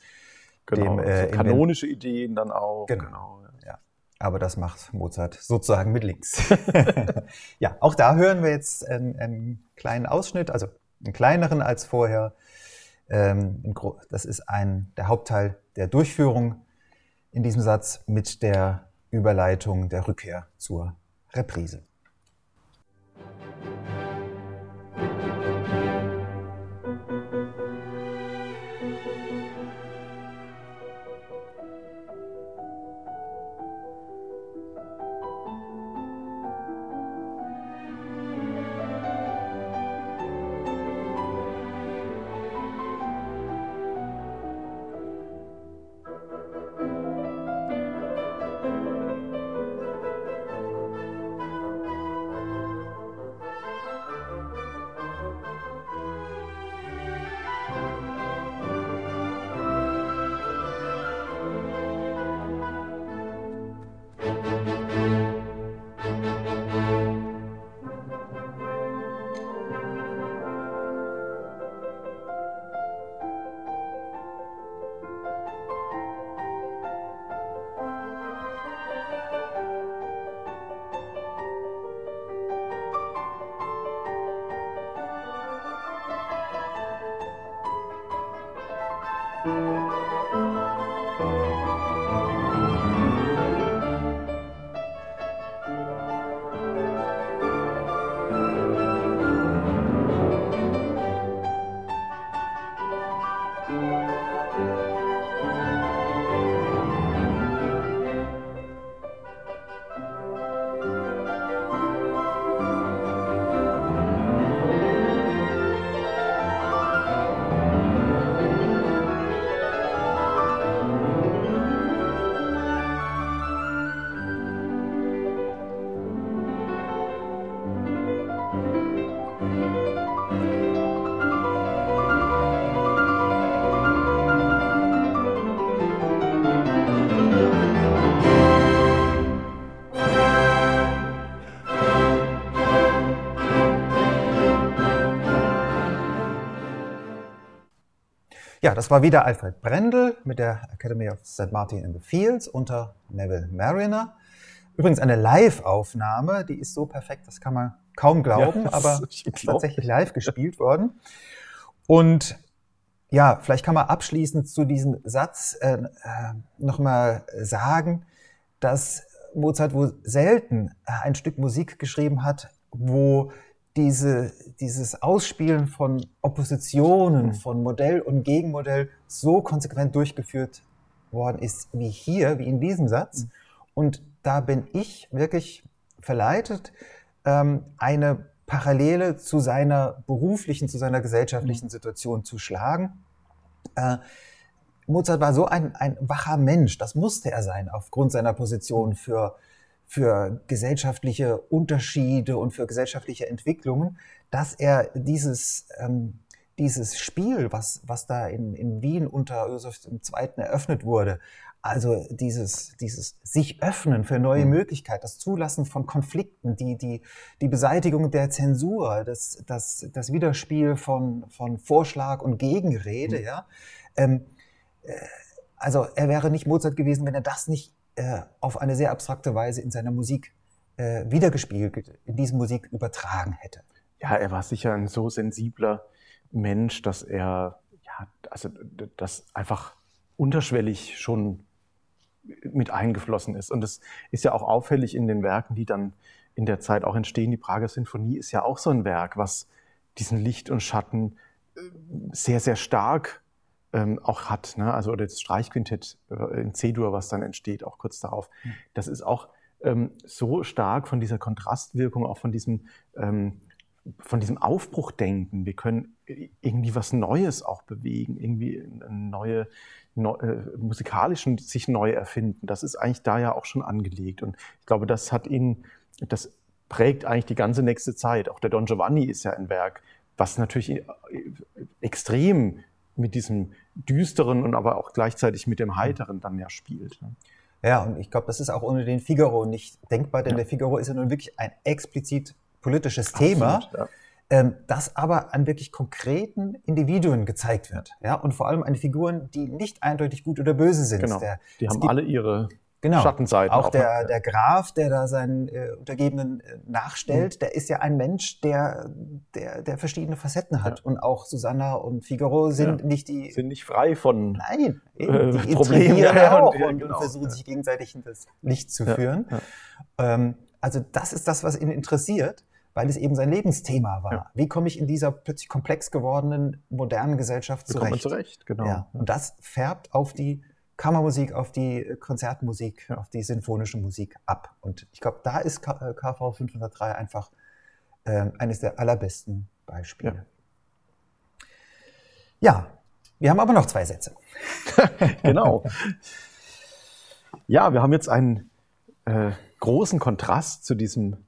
genau, dem äh, so kanonische Ideen dann auch. Genau. genau ja. Aber das macht Mozart sozusagen mit links. ja, auch da hören wir jetzt einen, einen, kleinen Ausschnitt, also einen kleineren als vorher. Ähm, das ist ein, der Hauptteil der Durchführung in diesem Satz mit der Überleitung der Rückkehr zur Reprise. Ja, das war wieder Alfred Brendel mit der Academy of St. Martin in the Fields unter Neville Mariner. Übrigens eine Live-Aufnahme, die ist so perfekt, das kann man kaum glauben, ja, aber ist, ist tatsächlich live gespielt worden. Und ja, vielleicht kann man abschließend zu diesem Satz äh, äh, nochmal sagen, dass Mozart wohl selten ein Stück Musik geschrieben hat, wo diese, dieses Ausspielen von Oppositionen, mhm. von Modell und Gegenmodell so konsequent durchgeführt worden ist wie hier, wie in diesem Satz. Mhm. Und da bin ich wirklich verleitet, ähm, eine Parallele zu seiner beruflichen, zu seiner gesellschaftlichen mhm. Situation zu schlagen. Äh, Mozart war so ein, ein wacher Mensch, das musste er sein, aufgrund seiner Position für für gesellschaftliche Unterschiede und für gesellschaftliche Entwicklungen, dass er dieses, ähm, dieses Spiel, was, was da in, in Wien unter Josef II. eröffnet wurde, also dieses, dieses sich öffnen für neue mhm. Möglichkeiten, das Zulassen von Konflikten, die, die, die Beseitigung der Zensur, das, das, das Widerspiel von, von Vorschlag und Gegenrede, mhm. ja. Ähm, äh, also er wäre nicht Mozart gewesen, wenn er das nicht äh, auf eine sehr abstrakte Weise in seiner Musik äh, wiedergespiegelt, in diese Musik übertragen hätte. Ja, er war sicher ein so sensibler Mensch, dass er, ja, also das einfach unterschwellig schon mit eingeflossen ist. Und das ist ja auch auffällig in den Werken, die dann in der Zeit auch entstehen. Die Prager Sinfonie ist ja auch so ein Werk, was diesen Licht und Schatten äh, sehr, sehr stark ähm, auch hat. Ne? Also oder das Streichquintett äh, in C-Dur, was dann entsteht, auch kurz darauf. Mhm. Das ist auch ähm, so stark von dieser Kontrastwirkung, auch von diesem, ähm, von diesem Aufbruchdenken. Wir können irgendwie was Neues auch bewegen, irgendwie eine neue, neu, äh, musikalischen sich neu erfinden. Das ist eigentlich da ja auch schon angelegt. Und ich glaube, das hat ihn, das prägt eigentlich die ganze nächste Zeit. Auch der Don Giovanni ist ja ein Werk, was natürlich äh, extrem mit diesem Düsteren und aber auch gleichzeitig mit dem Heiteren dann ja spielt. Ne? Ja, und ich glaube, das ist auch ohne den Figaro nicht denkbar, denn ja. der Figaro ist ja nun wirklich ein explizit politisches Thema. Absolut, ja. Ähm, das aber an wirklich konkreten Individuen gezeigt wird. Ja? Und vor allem an Figuren, die nicht eindeutig gut oder böse sind. Genau. Der, die haben alle ihre genau. Schattenseiten. Auch, auch der, ne? der Graf, der da seinen äh, Untergebenen äh, nachstellt, mhm. der ist ja ein Mensch, der, der, der verschiedene Facetten hat. Ja. Und auch Susanna und Figaro sind ja. nicht die. Sind nicht frei von Nein, äh, die Probleme ja, auch und, und, genau. und, versuchen sich gegenseitig in das Licht zu führen. Ähm, also, das ist das, was ihn interessiert weil es eben sein Lebensthema war. Ja. Wie komme ich in dieser plötzlich komplex gewordenen modernen Gesellschaft zurecht? Wie kommt zurecht, genau. Ja. Und das färbt auf die Kammermusik, auf die Konzertmusik, auf die sinfonische Musik ab. Und ich glaube, da ist KV 503 äh, einfach äh, eines der allerbesten Beispiele. Ja. ja, wir haben aber noch zwei Sätze. genau. Ja, wir haben jetzt einen äh, großen Kontrast zu diesem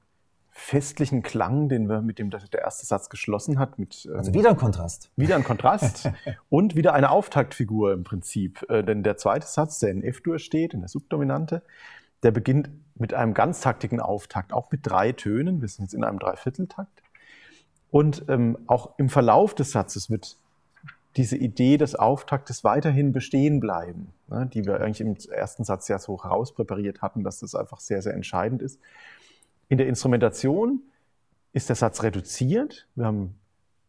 festlichen Klang, den wir mit dem der erste Satz geschlossen hat. Mit, ähm, also wieder ein Kontrast. Wieder ein Kontrast und wieder eine Auftaktfigur im Prinzip. Äh, denn der zweite Satz, der in F-Dur steht, in der Subdominante, der beginnt mit einem ganztaktigen Auftakt, auch mit drei Tönen. Wir sind jetzt in einem Dreivierteltakt. Und ähm, auch im Verlauf des Satzes wird diese Idee des Auftaktes weiterhin bestehen bleiben, ne, die wir eigentlich im ersten Satz ja so herauspräpariert hatten, dass das einfach sehr, sehr entscheidend ist. In der Instrumentation ist der Satz reduziert. Wir haben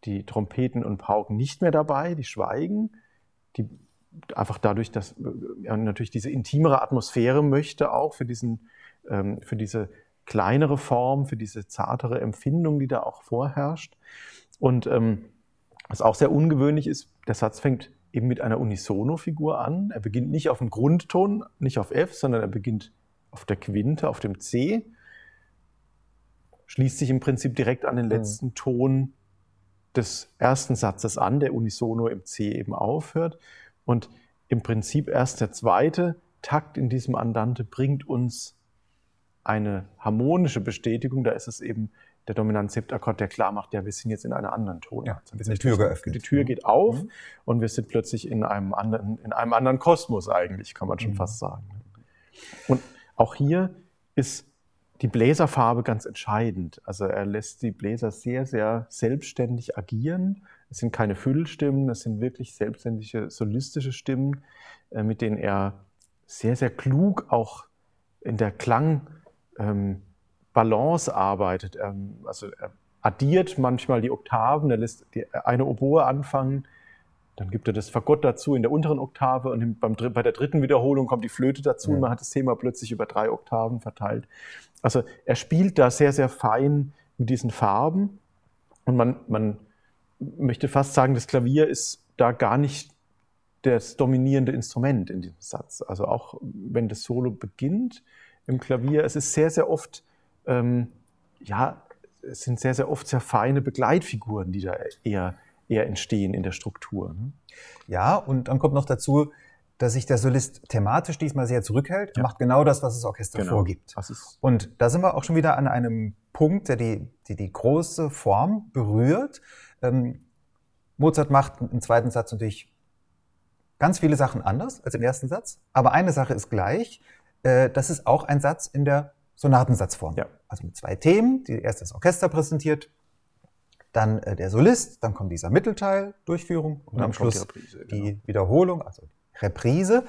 die Trompeten und Pauken nicht mehr dabei, die schweigen. Die einfach dadurch, dass er natürlich diese intimere Atmosphäre möchte auch für diesen, ähm, für diese kleinere Form, für diese zartere Empfindung, die da auch vorherrscht. Und ähm, was auch sehr ungewöhnlich ist, der Satz fängt eben mit einer Unisono-Figur an. Er beginnt nicht auf dem Grundton, nicht auf F, sondern er beginnt auf der Quinte, auf dem C schließt sich im Prinzip direkt an den mhm. letzten. Ton des ersten Satzes an, der unisono im C eben aufhört. Und im Prinzip erst der zweite Takt in diesem Andante bringt uns eine harmonische Bestätigung. Da ist es eben der dominant Septakkord, der klar macht, ja, wir sind jetzt in einer anderen Tonart. Ja, die Tür geöffnet. Die Tür geht auf mhm. und wir sind plötzlich in einem anderen, in einem anderen Kosmos eigentlich, kann man schon mhm. fast sagen. Und auch hier ist die Bläserfarbe ganz entscheidend. Also er lässt die Bläser sehr, sehr selbstständig agieren. Es sind keine Füllstimmen, es sind wirklich selbstständige solistische Stimmen, äh, mit denen er sehr, sehr klug auch in der Klangbalance ähm, arbeitet. Ähm, also er addiert manchmal die Oktaven, er lässt die, eine Oboe anfangen, dann gibt er das Fagott dazu in der unteren Oktave und beim, bei der dritten Wiederholung kommt die Flöte dazu ja. und man hat das Thema plötzlich über drei Oktaven verteilt. Also er spielt da sehr, sehr fein mit diesen Farben und man, man möchte fast sagen, das Klavier ist da gar nicht das dominierende Instrument in diesem Satz. Also auch wenn das Solo beginnt im Klavier, es ist sehr, sehr oft, ähm, ja, es sind sehr, sehr oft sehr feine Begleitfiguren, die da eher eher entstehen in der Struktur. Ne? Ja, und dann kommt noch dazu, dass sich der Solist thematisch diesmal sehr zurückhält. Er macht genau das, was das Orchester genau. vorgibt. Und da sind wir auch schon wieder an einem Punkt, der die, die, die große Form berührt. Ähm, Mozart macht im zweiten Satz natürlich ganz viele Sachen anders als im ersten Satz. Aber eine Sache ist gleich. Äh, das ist auch ein Satz in der Sonatensatzform. Ja. Also mit zwei Themen, die erst das Orchester präsentiert dann äh, der Solist, dann kommt dieser Mittelteil, Durchführung und, und am Schluss die, Reprise, die genau. Wiederholung, also Reprise.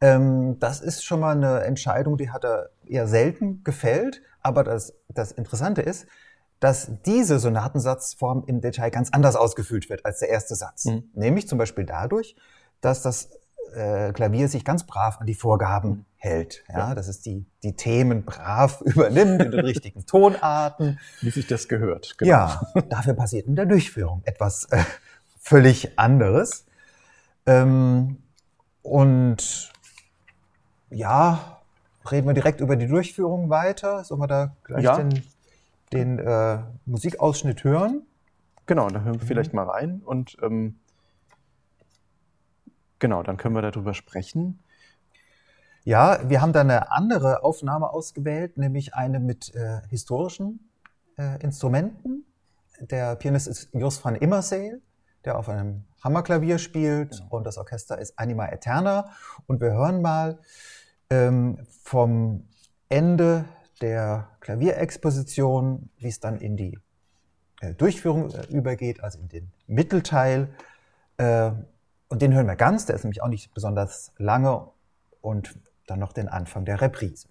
Ähm, das ist schon mal eine Entscheidung, die hat er eher selten gefällt. Aber das, das Interessante ist, dass diese Sonatensatzform im Detail ganz anders ausgefüllt wird als der erste Satz. Mhm. Nämlich zum Beispiel dadurch, dass das äh, Klavier sich ganz brav an die Vorgaben mhm. hält. Ja, ja, dass es die, die Themen brav übernimmt in den richtigen Tonarten. Wie sich das gehört. Genau. Ja, dafür passiert in der Durchführung etwas äh, völlig anderes. Ähm, und ja, reden wir direkt über die Durchführung weiter. Sollen wir da gleich Ja. den, den äh, Musikausschnitt hören? Genau, da hören wir vielleicht mal rein und ähm, genau, dann können wir darüber sprechen. Ja, wir haben da eine andere Aufnahme ausgewählt, nämlich eine mit äh, historischen äh, Instrumenten. Der Pianist ist Jos van Immerseel, der auf einem Hammerklavier spielt und das Orchester ist Anima Eterna. Und wir hören mal ähm, vom Ende der Klavierexposition, wie es dann in die äh, Durchführung äh, übergeht, also in den Mittelteil. Äh, und den hören wir ganz, der ist nämlich auch nicht besonders lange und dann noch den Anfang der Reprise.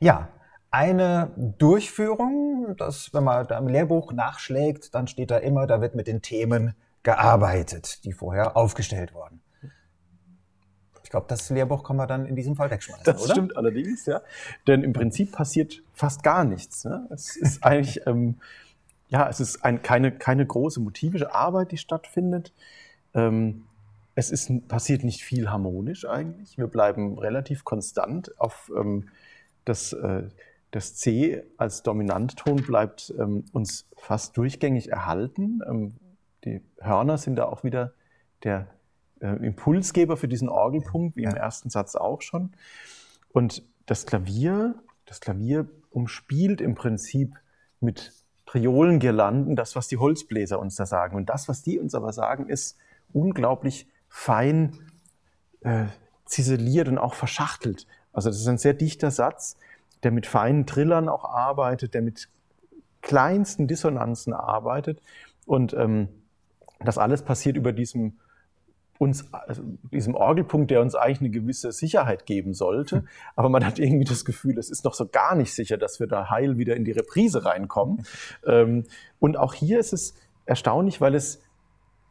Ja, eine Durchführung, das, wenn man da im Lehrbuch nachschlägt, dann steht da immer, da wird mit den Themen gearbeitet, die vorher aufgestellt wurden. Ich glaube, das Lehrbuch kann man dann in diesem Fall wegschmeißen, Das oder? stimmt allerdings, ja. Denn im Prinzip passiert fast gar nichts. Ne? Es ist eigentlich, ähm, ja, es ist ein, keine, keine große motivische Arbeit, die stattfindet. Ähm, es ist, passiert nicht viel harmonisch eigentlich. Wir bleiben relativ konstant auf ähm, das, äh, das C als Dominantton bleibt ähm, uns fast durchgängig erhalten. Ähm, die Hörner sind da auch wieder der äh, Impulsgeber für diesen Orgelpunkt, wie im Ja. ersten Satz auch schon. Und das Klavier, das Klavier umspielt im Prinzip mit Triolengirlanden das, was die Holzbläser uns da sagen. Und das, was die uns aber sagen, ist unglaublich fein äh, ziseliert und auch verschachtelt. Also das ist ein sehr dichter Satz, der mit feinen Trillern auch arbeitet, der mit kleinsten Dissonanzen arbeitet. Und ähm, das alles passiert über diesem uns, also diesem Orgelpunkt, der uns eigentlich eine gewisse Sicherheit geben sollte. Aber man hat irgendwie das Gefühl, es ist noch so gar nicht sicher, dass wir da heil wieder in die Reprise reinkommen. Ähm, und auch hier ist es erstaunlich, weil es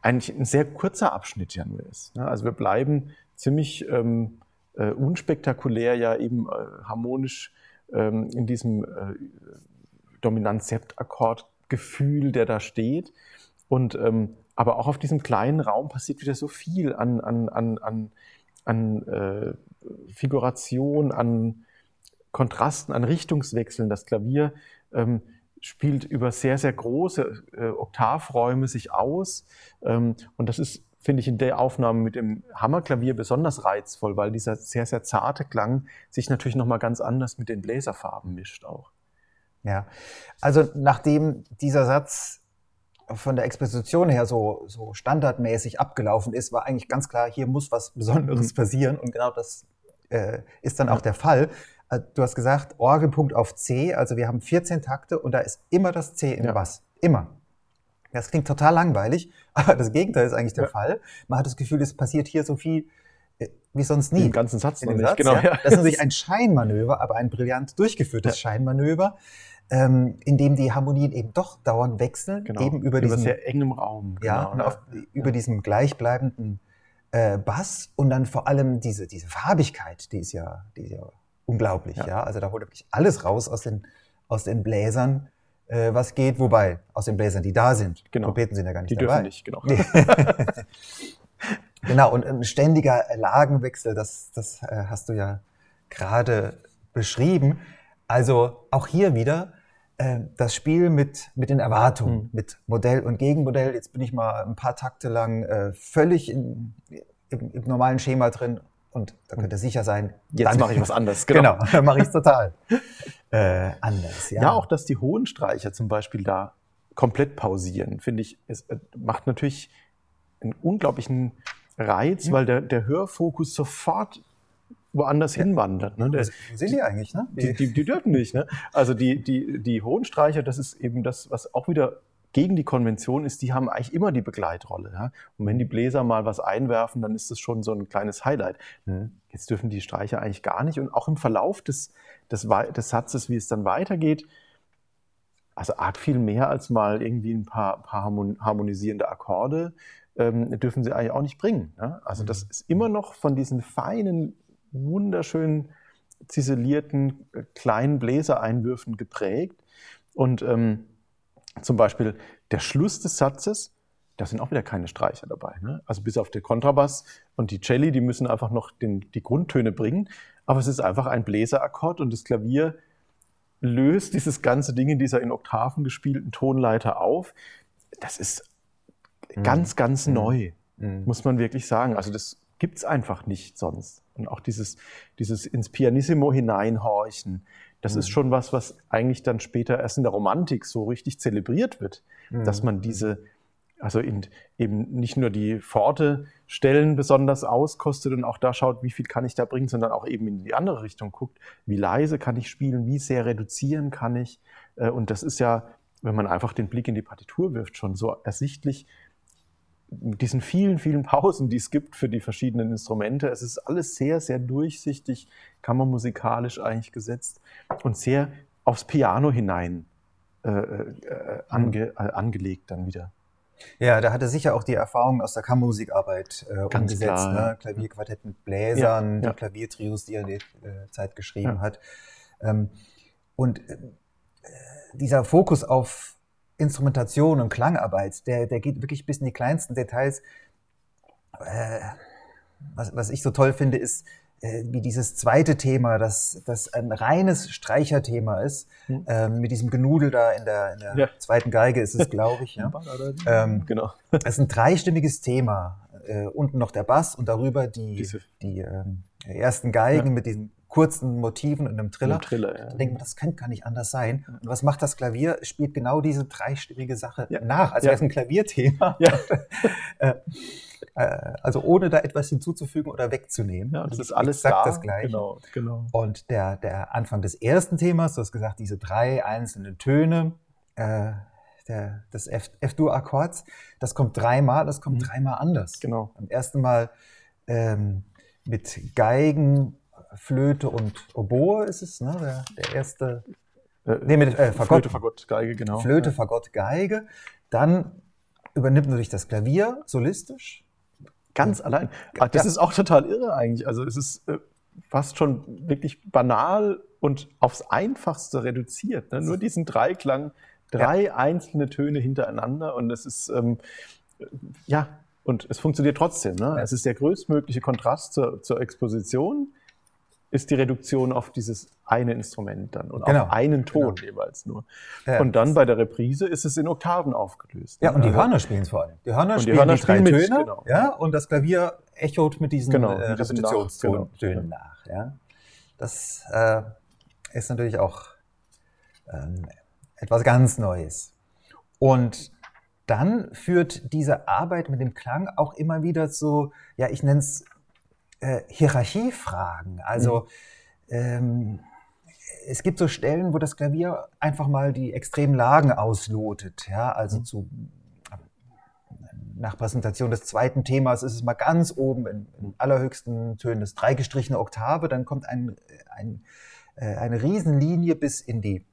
eigentlich ein sehr kurzer Abschnitt ja nur ist. Also wir bleiben ziemlich ähm, äh, unspektakulär ja eben äh, harmonisch ähm, in diesem äh, Dominant-Sept-Akkord-Gefühl, der da steht. Und ähm, aber auch auf diesem kleinen Raum passiert wieder so viel an, an, an, an, an äh, Figuration, an Kontrasten, an Richtungswechseln. Das Klavier ähm, spielt über sehr, sehr große äh, Oktavräume sich aus. Ähm, und das ist, finde ich, in der Aufnahme mit dem Hammerklavier besonders reizvoll, weil dieser sehr, sehr zarte Klang sich natürlich nochmal ganz anders mit den Bläserfarben mischt auch. Ja, also nachdem dieser Satz von der Exposition her so, so standardmäßig abgelaufen ist, war eigentlich ganz klar, hier muss was Besonderes passieren und genau das äh, ist dann auch der Fall. Äh, du hast gesagt, Orgelpunkt auf C, also wir haben 14 Takte und da ist immer das C im Ja. Bass. Immer. Das klingt total langweilig, aber das Gegenteil ist eigentlich der Ja. Fall. Man hat das Gefühl, es passiert hier so viel äh, wie sonst nie. Im ganzen Satz in noch dem nicht. Satz. Genau, ja. ja. Das ist natürlich ein Scheinmanöver, aber ein brillant durchgeführtes Scheinmanöver, ähm, in dem die Harmonien eben doch dauernd wechseln, Genau. eben über diesen, sehr engem Raum. ja, genau, und auf, über diesem gleichbleibenden äh, Bass und dann vor allem diese, diese Farbigkeit, die ist ja, die ist ja unglaublich. Ja. Ja. Also da holt wirklich alles raus aus den, aus den Bläsern, äh, was geht, wobei aus den Bläsern, die da sind. Genau. Trompeten sind ja gar nicht Die dabei. dürfen nicht, genau. Genau, und ein ständiger Lagenwechsel, das, das äh, hast du ja gerade beschrieben. Also auch hier wieder äh, das Spiel mit, mit den Erwartungen, Mhm. mit Modell und Gegenmodell. Jetzt bin ich mal ein paar Takte lang äh, völlig in, im, im normalen Schema drin und da könnt ihr sicher sein, Jetzt mache ich was anderes. Genau, dann mache ich es total äh, anders. Ja, Ja. auch, dass die hohen Streicher zum Beispiel da komplett pausieren, finde ich, es äh, macht natürlich einen unglaublichen Reiz, Mhm. weil der, der Hörfokus sofort woanders hinwandert. Ne? Der, sind die eigentlich, ne? die, die, die dürfen nicht. Ne? Also die, die, die hohen Streicher, das ist eben das, was auch wieder gegen die Konvention ist, die haben eigentlich immer die Begleitrolle. Ja? Und wenn die Bläser mal was einwerfen, dann ist das schon so ein kleines Highlight. Mhm. Jetzt dürfen die Streicher eigentlich gar nicht. Und auch im Verlauf des, des, des Satzes, wie es dann weitergeht, also arg viel mehr als mal irgendwie ein paar, paar harmon- harmonisierende Akkorde, ähm, dürfen sie eigentlich auch nicht bringen. Ne? Also das Mhm. ist immer noch von diesen feinen, wunderschön ziselierten äh, kleinen Bläsereinwürfen geprägt. Und ähm, zum Beispiel der Schluss des Satzes, da sind auch wieder keine Streicher dabei. Ne? Also bis auf den Kontrabass und die Celli, die müssen einfach noch den, die Grundtöne bringen. Aber es ist einfach ein Bläserakkord und das Klavier löst dieses ganze Ding in dieser in Oktaven gespielten Tonleiter auf. Das ist ganz, ganz Mhm. neu, Mhm. muss man wirklich sagen. Also das gibt es einfach nicht sonst. Und auch dieses, dieses ins Pianissimo hineinhorchen, das Mhm. ist schon was, was eigentlich dann später erst in der Romantik so richtig zelebriert wird, dass Mhm. man diese, also in, eben nicht nur die Pforte Stellen besonders auskostet und auch da schaut, wie viel kann ich da bringen, sondern auch eben in die andere Richtung guckt, wie leise kann ich spielen, wie sehr reduzieren kann ich. Äh, Und das ist ja, wenn man einfach den Blick in die Partitur wirft, schon so ersichtlich, diesen vielen, vielen Pausen, die es gibt für die verschiedenen Instrumente. Es ist alles sehr, sehr durchsichtig, kammermusikalisch eigentlich gesetzt und sehr aufs Piano hinein äh, äh, ange, äh, angelegt dann wieder. Ja, da hat er sicher auch die Erfahrung aus der Kammermusikarbeit äh, umgesetzt. klar, ne? Klavierquartett mit Bläsern, Ja, ja. die Klaviertrios, die er in der äh, Zeit geschrieben Ja. hat. Ähm, und äh, dieser Fokus auf Instrumentation und Klangarbeit, der, der geht wirklich bis in die kleinsten Details. Äh, was, was ich so toll finde, ist, äh, wie dieses zweite Thema, das, das ein reines Streicherthema ist, Hm. ähm, mit diesem Genudel da in der, in der Ja. zweiten Geige ist es, glaube ich. ja. Ähm, genau. es ist ein dreistimmiges Thema. Äh, unten noch der Bass und darüber die, Diese- die ähm, ersten Geigen Ja. mit diesen kurzen Motiven und einem Triller. Ein Triller, ja. Da denkt man, das könnte gar nicht anders sein. Und was macht das Klavier? Es Spielt genau diese dreistimmige Sache Ja. nach, als Ja. wäre es ein Klavierthema. Ja. äh, äh, also ohne da etwas hinzuzufügen oder wegzunehmen. Ja, das Also ist alles exakt da. das Gleiche. Genau, genau. Und der, der Anfang des ersten Themas, du hast gesagt, diese drei einzelnen Töne äh, der, des F-Dur-Akkords, das kommt dreimal, das kommt Mhm. dreimal anders. Genau. Beim ersten Mal ähm, mit Geigen, Flöte und Oboe ist es, ne? der, der erste. Äh, Nee, mit äh, Fagott. Flöte, Fagott, Geige, genau. Flöte, Fagott, Geige. Dann übernimmt natürlich das Klavier solistisch. Ganz allein. Ah, das Ja. ist auch total irre eigentlich. Also es ist äh, fast schon wirklich banal und aufs Einfachste reduziert. Ne? Nur diesen Dreiklang, drei einzelne Töne hintereinander und es ist, ähm, ja, und es funktioniert trotzdem. Ne? Ja. Es ist der größtmögliche Kontrast zur, zur Exposition, ist die Reduktion auf dieses eine Instrument dann und Genau, auf einen Ton jeweils nur. Ja. Und dann bei der Reprise ist es in Oktaven aufgelöst. Ja, und die Also- Hörner spielen es vor allem. Die Hörner Und die spielen Hörner die drei spielen mit, Töne, genau. ja, und das Klavier echot mit diesen Genau, äh, mit Repetitionstönen nach- genau. Nach. Ja. Das äh, ist natürlich auch ähm, etwas ganz Neues. Und dann führt diese Arbeit mit dem Klang auch immer wieder zu, ja, ich nenne es äh, Hierarchiefragen. Also Mhm. ähm, es gibt so Stellen, wo das Klavier einfach mal die extremen Lagen auslotet. Ja, also mhm. zu, nach Präsentation des zweiten Themas ist es mal ganz oben in, in allerhöchsten Tönen das dreigestrichene Oktave, dann kommt ein, ein, äh, eine Riesenlinie bis in die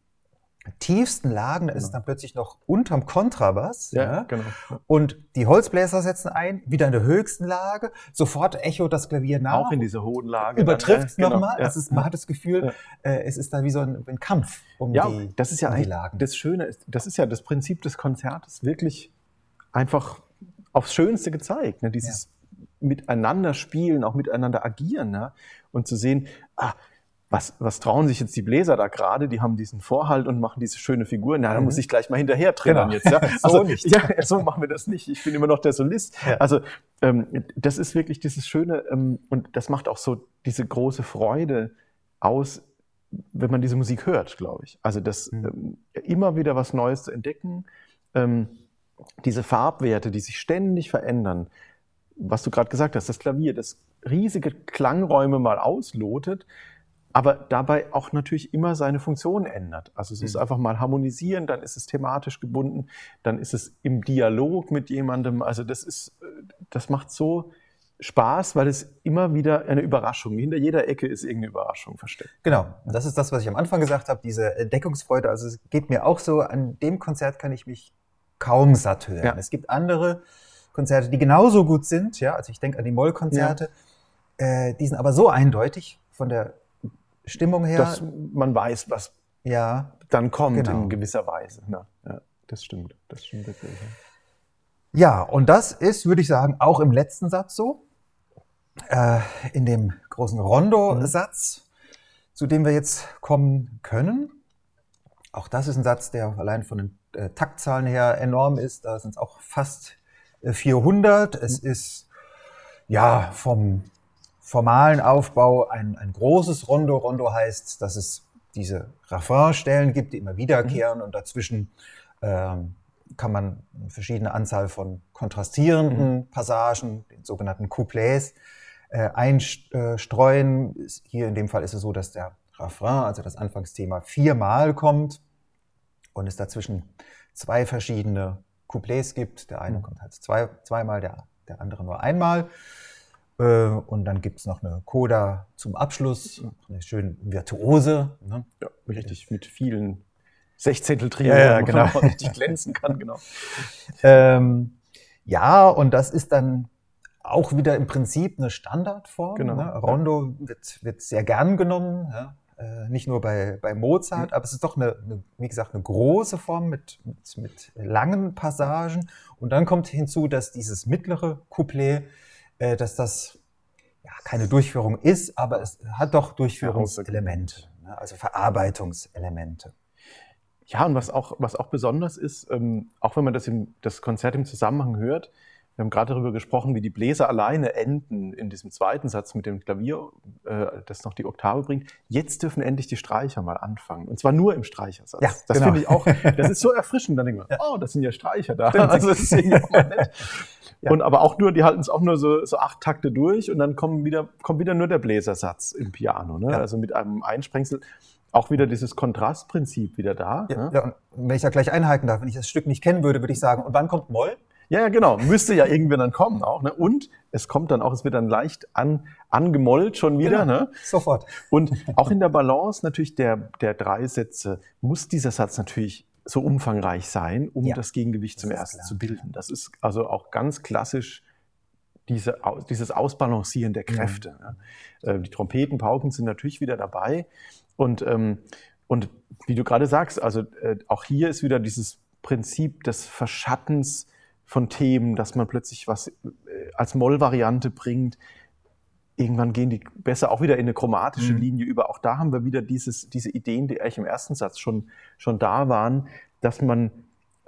tiefsten Lagen, da ist es genau. dann plötzlich noch unterm Kontrabass. Ja, ja, genau. Und die Holzbläser setzen ein, wieder in der höchsten Lage, sofort echo das Klavier nach. Auch in dieser hohen Lage. Übertrifft es genau. nochmal. Ja. man hat das Gefühl, ja. äh, es ist da wie so ein, ein Kampf um ja, die das ist ja um die Lagen. Das Schöne, ist, das ist ja das Prinzip des Konzertes, wirklich einfach aufs Schönste gezeigt. Ne? Dieses Miteinander spielen, auch miteinander agieren. Ne? Und zu sehen, ah, was, was trauen sich jetzt die Bläser da gerade? Die haben diesen Vorhalt und machen diese schöne Figur. Na, da mhm. muss ich gleich mal hinterher trainieren genau. jetzt. Ja? so also, nicht. Ja, so machen wir das nicht. Ich bin immer noch der Solist. Ja. Also ähm, das ist wirklich dieses Schöne ähm, und das macht auch so diese große Freude aus, wenn man diese Musik hört, glaube ich. Also das mhm. ähm, immer wieder was Neues zu entdecken, ähm, diese Farbwerte, die sich ständig verändern. Was du gerade gesagt hast, das Klavier, das riesige Klangräume mal auslotet aber dabei auch natürlich immer seine Funktion ändert. Also es ist mhm. einfach mal harmonisieren, dann ist es thematisch gebunden, dann ist es im Dialog mit jemandem. Also das ist, das macht so Spaß, weil es immer wieder eine Überraschung, hinter jeder Ecke ist irgendeine Überraschung versteckt. Genau, das ist das, was ich am Anfang gesagt habe, diese Entdeckungsfreude. Also es geht mir auch so, an dem Konzert kann ich mich kaum satt hören. Ja. Es gibt andere Konzerte, die genauso gut sind, ja, also ich denke an die Moll-Konzerte, ja. äh, die sind aber so eindeutig von der Stimmung her. Dass man weiß, was ja, dann kommt genau. in gewisser Weise. Ja, ja, das stimmt. Das stimmt wirklich. Ja. und das ist, würde ich sagen, auch im letzten Satz so. Äh, in dem großen Rondo-Satz, zu dem wir jetzt kommen können. Auch das ist ein Satz, der allein von den äh, Taktzahlen her enorm ist. Da sind es auch fast äh, 400. Es ist ja vom formalen Aufbau ein, ein großes Rondo. Rondo heißt, dass es diese Refrainstellen gibt, die immer wiederkehren mhm. und dazwischen ähm, kann man eine verschiedene Anzahl von kontrastierenden mhm. Passagen, den sogenannten Couplets, äh, einstreuen. Hier in dem Fall ist es so, dass der Refrain, also das Anfangsthema, viermal kommt und es dazwischen zwei verschiedene Couplets gibt. Der eine mhm. kommt halt zwei, zweimal, der, der andere nur einmal. Äh, und dann gibt es noch eine Coda zum Abschluss, eine schön virtuose. Ne? Ja, richtig, mit vielen Sechzehnteltriolen, ja, ja, genau. wo man richtig glänzen kann. Genau. Ähm, ja, und das ist dann auch wieder im Prinzip eine Standardform. Genau. Ne? Rondo wird, wird sehr gern genommen, ja? äh, nicht nur bei, bei Mozart, mhm. aber es ist doch eine, eine, wie gesagt, eine große Form mit, mit, mit langen Passagen. Und dann kommt hinzu, dass dieses mittlere Couplet äh, dass das ja, keine Durchführung ist, aber es hat doch Durchführungselemente, ne? also Verarbeitungselemente. Ja, und was auch, was auch besonders ist, ähm, auch wenn man das, im, das Konzert im Zusammenhang hört, wir haben gerade darüber gesprochen, wie die Bläser alleine enden in diesem zweiten Satz mit dem Klavier, äh, das noch die Oktave bringt. Jetzt dürfen endlich die Streicher mal anfangen. Und zwar nur im Streichersatz. Ja, das genau. finde ich auch, das ist so erfrischend. Dann denkt man, ja. oh, das sind ja Streicher da. Also das ist irgendwie auch mal nett. Ja. Und aber auch nur, die halten es auch nur so, so acht Takte durch und dann kommen wieder, kommt wieder nur der Bläsersatz im Piano. Ne? Ja. Also mit einem Einsprengsel auch wieder dieses Kontrastprinzip wieder da. Ja, ne? ja, und wenn ich da gleich einhaken darf, wenn ich das Stück nicht kennen würde, würde ich sagen, und wann kommt Moll? Ja, ja, genau. Müsste ja irgendwann dann kommen auch. Ne? Und es kommt dann auch, es wird dann leicht an, angemollt schon wieder. Genau. Ne? Sofort. Und auch in der Balance natürlich der, der drei Sätze muss dieser Satz natürlich so umfangreich sein, um ja, das Gegengewicht zum ersten klar. zu bilden. Das ist also auch ganz klassisch diese, dieses Ausbalancieren der Kräfte. Mhm. Ja. Die Trompeten, Pauken sind natürlich wieder dabei. Und, ähm, und wie du gerade sagst, also äh, auch hier ist wieder dieses Prinzip des Verschattens von Themen, dass man plötzlich was äh, als Moll-Variante bringt. Irgendwann gehen die besser auch wieder in eine chromatische mhm. Linie über. Auch da haben wir wieder dieses, diese Ideen, die eigentlich im ersten Satz schon, schon da waren, dass man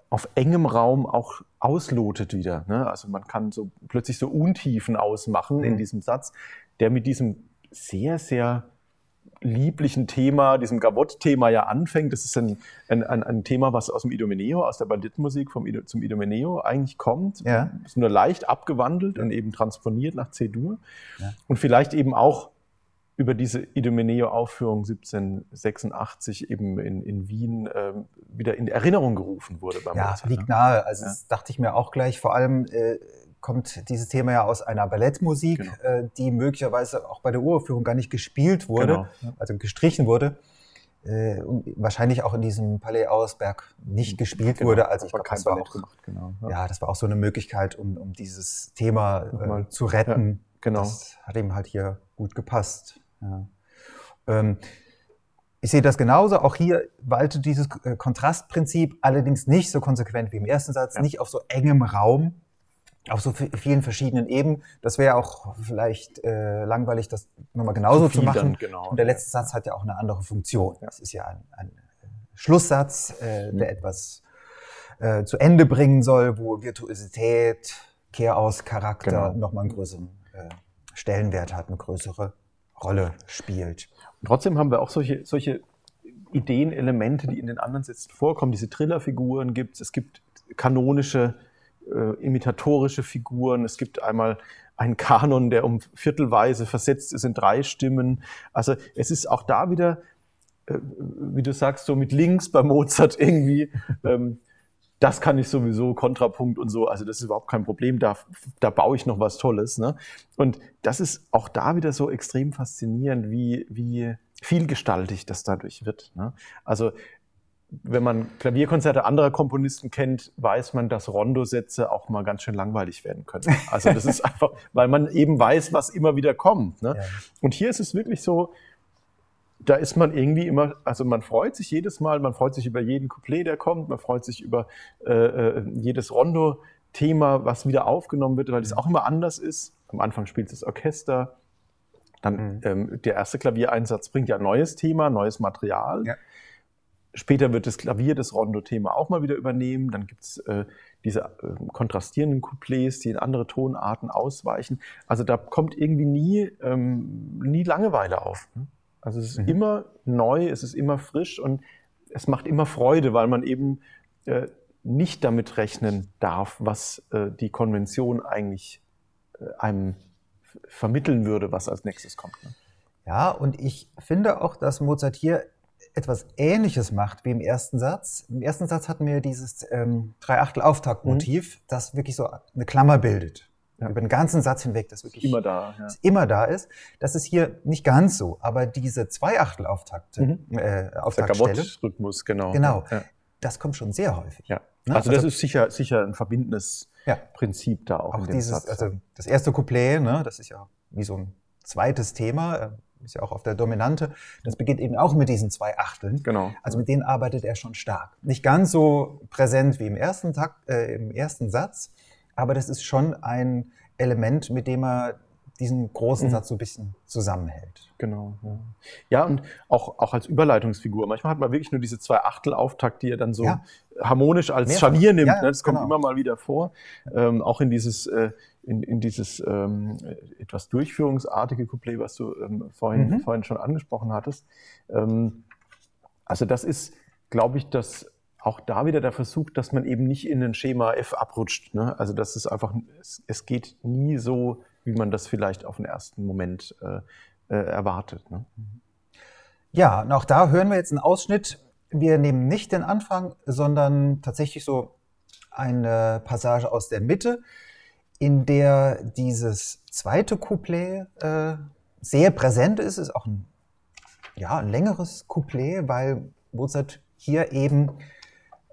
auf engem Raum auch auslotet wieder. Ne? Also man kann so plötzlich so Untiefen ausmachen mhm. in diesem Satz, der mit diesem sehr, sehr lieblichen Thema, diesem Gavotte-Thema ja anfängt. Das ist ein, ein, ein, Thema, was aus dem Idomeneo, aus der Banditenmusik vom Ido, zum Idomeneo eigentlich kommt. Ja. Ist nur leicht abgewandelt und eben transponiert nach C-Dur. Ja. Und vielleicht eben auch über diese Idomeneo-Aufführung 1786 eben in, in Wien äh, wieder in Erinnerung gerufen wurde. Beim ja, Mozart, liegt ne? nahe. Also ja. das dachte ich mir auch gleich. Vor allem äh, kommt dieses Thema ja aus einer Ballettmusik, genau. äh, die möglicherweise auch bei der Uraufführung gar nicht gespielt wurde, genau, ja. also gestrichen wurde. Äh, wahrscheinlich auch in diesem Palais Auersberg nicht gespielt genau, wurde. Also ich glaube, das war auch, gemacht, genau, ja. ja. das war auch so eine Möglichkeit, um, um dieses Thema äh, zu retten. Ja, genau. Das hat ihm halt hier gut gepasst. Ja. Ähm, ich sehe das genauso. Auch hier waltet dieses äh, Kontrastprinzip, allerdings nicht so konsequent wie im ersten Satz, nicht auf so engem Raum auf so vielen verschiedenen Ebenen. Das wäre auch vielleicht äh, langweilig, das nochmal genauso zu, zu machen. Dann, genau. Und der letzte Satz hat ja auch eine andere Funktion. Das ist ja ein, ein Schlusssatz, äh, der mhm. etwas äh, zu Ende bringen soll, wo Virtuosität, Kehraus, Charakter genau. nochmal einen größeren äh, Stellenwert hat, eine größere Rolle spielt. Und trotzdem haben wir auch solche, solche Ideen, Elemente, die in den anderen Sätzen vorkommen. Diese Trillerfiguren gibt es, es gibt kanonische äh, imitatorische Figuren. Es gibt einmal einen Kanon, der um Viertelweise versetzt ist in drei Stimmen. Also es ist auch da wieder, äh, wie du sagst, so mit links bei Mozart irgendwie. Ähm, das kann ich sowieso, Kontrapunkt und so, also das ist überhaupt kein Problem, da, da baue ich noch was Tolles. Ne? Und das ist auch da wieder so extrem faszinierend, wie, wie vielgestaltig das dadurch wird. Ne? Also wenn man Klavierkonzerte anderer Komponisten kennt, weiß man, dass Rondo-Sätze auch mal ganz schön langweilig werden können. Also das ist einfach, weil man eben weiß, was immer wieder kommt. Ne? Ja. Und hier ist es wirklich so, da ist man irgendwie immer, also man freut sich jedes Mal, man freut sich über jeden Couplet, der kommt, man freut sich über äh, äh jedes Rondo-Thema, was wieder aufgenommen wird, weil es auch immer anders ist. Am Anfang spielt das Orchester, dann mhm. ähm, der erste Klaviereinsatz bringt ja ein neues Thema, neues Material. Ja. Später wird das Klavier das Rondo-Thema auch mal wieder übernehmen. Dann gibt es äh, diese äh, kontrastierenden Couplets, die in andere Tonarten ausweichen. Also da kommt irgendwie nie, ähm, nie Langeweile auf. Ne? Also es ist mhm. immer neu, es ist immer frisch und es macht immer Freude, weil man eben äh, nicht damit rechnen darf, was äh, die Konvention eigentlich äh, einem vermitteln würde, was als nächstes kommt. Ne? Ja, und ich finde auch, dass Mozart hier etwas Ähnliches macht wie im ersten Satz. Im ersten Satz hatten wir dieses ähm, Dreiachtel-Auftaktmotiv, mhm. das wirklich so eine Klammer bildet. Ja. Über den ganzen Satz hinweg, das wirklich immer da, ja. immer da ist. Das ist hier nicht ganz so, aber diese Zweiachtel-Auftakte, mhm. äh, Auftaktstelle, Rhythmus, genau. Genau, ja. das kommt schon sehr häufig. Ja. Ne? Also, also, das ist sicher, sicher ein verbindendes Prinzip da auch. Auch dieses, Satz. also das erste Couplet, ne, das ist ja wie so ein zweites Thema ist ja auch auf der Dominante, das beginnt eben auch mit diesen zwei Achteln. Genau. Also mit denen arbeitet er schon stark. Nicht ganz so präsent wie im ersten, Takt, äh, im ersten Satz, aber das ist schon ein Element, mit dem er diesen großen mhm. Satz so ein bisschen zusammenhält. Genau. Ja, ja und auch, auch als Überleitungsfigur. Manchmal hat man wirklich nur diese zwei Achtel-Auftakt, die er dann so ja. harmonisch als Mehrfach. Scharnier nimmt. Ja, ne? Das genau. kommt immer mal wieder vor. Ähm, auch in dieses äh, in, in dieses ähm, etwas durchführungsartige Couplet, was du ähm, vorhin, mhm. vorhin schon angesprochen hattest. Ähm, also das ist, glaube ich, dass auch da wieder der Versuch, dass man eben nicht in ein Schema F abrutscht. Ne? Also das ist einfach, es, es, geht nie so, wie man das vielleicht auf den ersten Moment äh, äh, erwartet. Ne? Ja, und auch da hören wir jetzt einen Ausschnitt. Wir nehmen nicht den Anfang, sondern tatsächlich so eine Passage aus der Mitte in der dieses zweite Couplet äh, sehr präsent ist, ist auch ein, ja, ein längeres Couplet, weil Mozart hier eben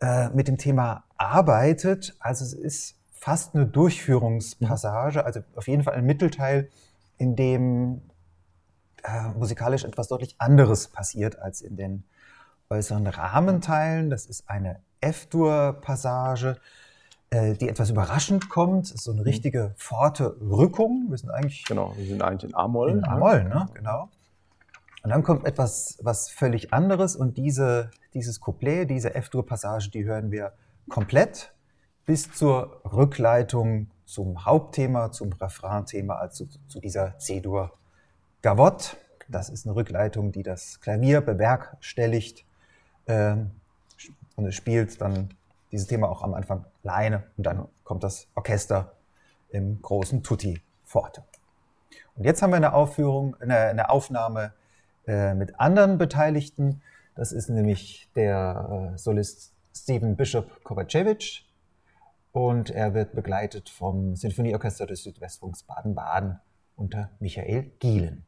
äh, mit dem Thema arbeitet. Also es ist fast eine Durchführungspassage, also auf jeden Fall ein Mittelteil, in dem äh, musikalisch etwas deutlich anderes passiert als in den äußeren Rahmenteilen. Das ist eine F-Dur-Passage die etwas überraschend kommt. So eine mhm. richtige forte Rückung. Wir sind eigentlich. Genau, wir sind eigentlich in A-Moll. In A-Moll, ne? Genau. Und dann kommt etwas, was völlig anderes und diese, dieses Couplet, diese F-Dur-Passage, die hören wir komplett bis zur Rückleitung zum Hauptthema, zum Refrain-Thema, also zu, zu dieser C-Dur Gavotte. Das ist eine Rückleitung, die das Klavier bewerkstelligt ähm, und es spielt dann dieses Thema auch am Anfang alleine und dann kommt das Orchester im großen Tutti forte. Und jetzt haben wir eine Aufführung, eine, eine Aufnahme äh, mit anderen Beteiligten. Das ist nämlich der äh, Solist Steven Bishop Kovacevic und er wird begleitet vom Sinfonieorchester des Südwestfunks Baden-Baden unter Michael Gielen.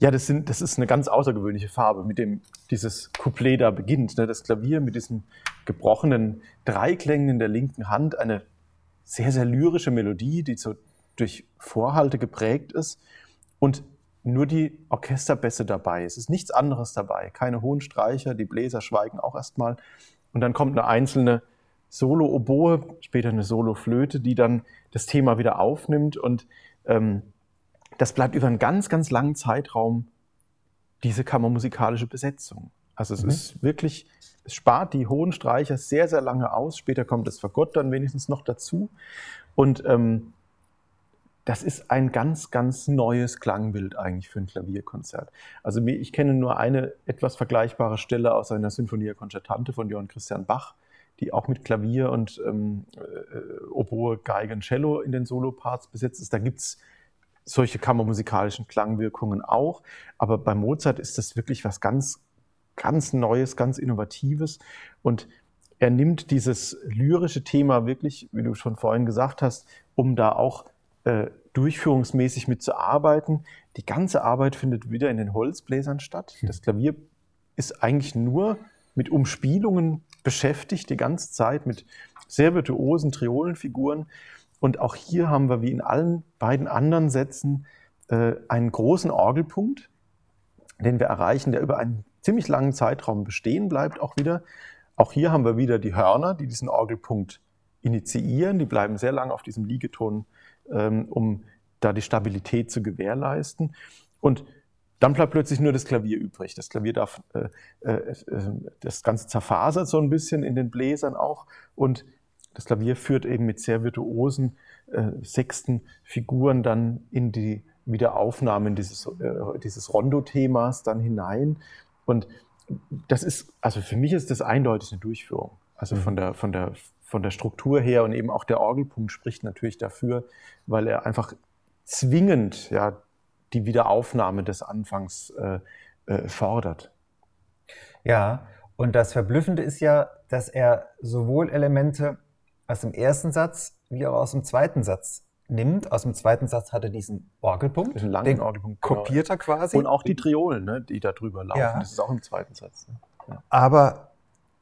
Ja, das, sind, das ist eine ganz außergewöhnliche Farbe, mit dem dieses Couplet da beginnt. Ne? Das Klavier mit diesen gebrochenen Dreiklängen in der linken Hand, eine sehr, sehr lyrische Melodie, die so durch Vorhalte geprägt ist und nur die Orchesterbässe dabei. Es ist nichts anderes dabei, keine hohen Streicher, die Bläser schweigen auch erstmal. Und dann kommt eine einzelne Solo-Oboe, später eine Solo-Flöte, die dann das Thema wieder aufnimmt und ähm, das bleibt über einen ganz, ganz langen Zeitraum diese kammermusikalische Besetzung. Also es mhm. ist wirklich, es spart die hohen Streicher sehr, sehr lange aus. Später kommt das Fagott dann wenigstens noch dazu. Und ähm, das ist ein ganz, ganz neues Klangbild eigentlich für ein Klavierkonzert. Also ich kenne nur eine etwas vergleichbare Stelle aus einer Sinfonia Concertante von Johann Christian Bach, die auch mit Klavier und ähm, äh, Oboe, Geige und Cello in den Soloparts besetzt ist. Da gibt es solche kammermusikalischen Klangwirkungen auch. Aber bei Mozart ist das wirklich was ganz, ganz Neues, ganz Innovatives. Und er nimmt dieses lyrische Thema wirklich, wie du schon vorhin gesagt hast, um da auch äh, durchführungsmäßig mitzuarbeiten. Die ganze Arbeit findet wieder in den Holzbläsern statt. Hm. Das Klavier ist eigentlich nur mit Umspielungen beschäftigt, die ganze Zeit mit sehr virtuosen Triolenfiguren. Und auch hier haben wir wie in allen beiden anderen Sätzen äh, einen großen Orgelpunkt, den wir erreichen, der über einen ziemlich langen Zeitraum bestehen bleibt auch wieder. Auch hier haben wir wieder die Hörner, die diesen Orgelpunkt initiieren. Die bleiben sehr lange auf diesem Liegeton, ähm, um da die Stabilität zu gewährleisten. Und dann bleibt plötzlich nur das Klavier übrig. Das Klavier darf, äh, äh, äh das Ganze zerfasert so ein bisschen in den Bläsern auch. Und das Klavier führt eben mit sehr virtuosen äh, sechsten Figuren dann in die Wiederaufnahmen dieses, äh, dieses Rondo-Themas dann hinein. Und das ist, also für mich ist das eindeutig eine Durchführung. Also mhm. von, der, von, der, von der Struktur her und eben auch der Orgelpunkt spricht natürlich dafür, weil er einfach zwingend ja, die Wiederaufnahme des Anfangs äh, äh, fordert. Ja, und das Verblüffende ist ja, dass er sowohl Elemente aus dem ersten Satz wie auch aus dem zweiten Satz nimmt. Aus dem zweiten Satz hat er diesen Orgelpunkt. Diesen langen den Orgelpunkt. Genau. Kopiert er quasi. Und auch die Triolen, ne, die da drüber laufen. Ja. Das ist auch im zweiten Satz. Ne? Ja. Aber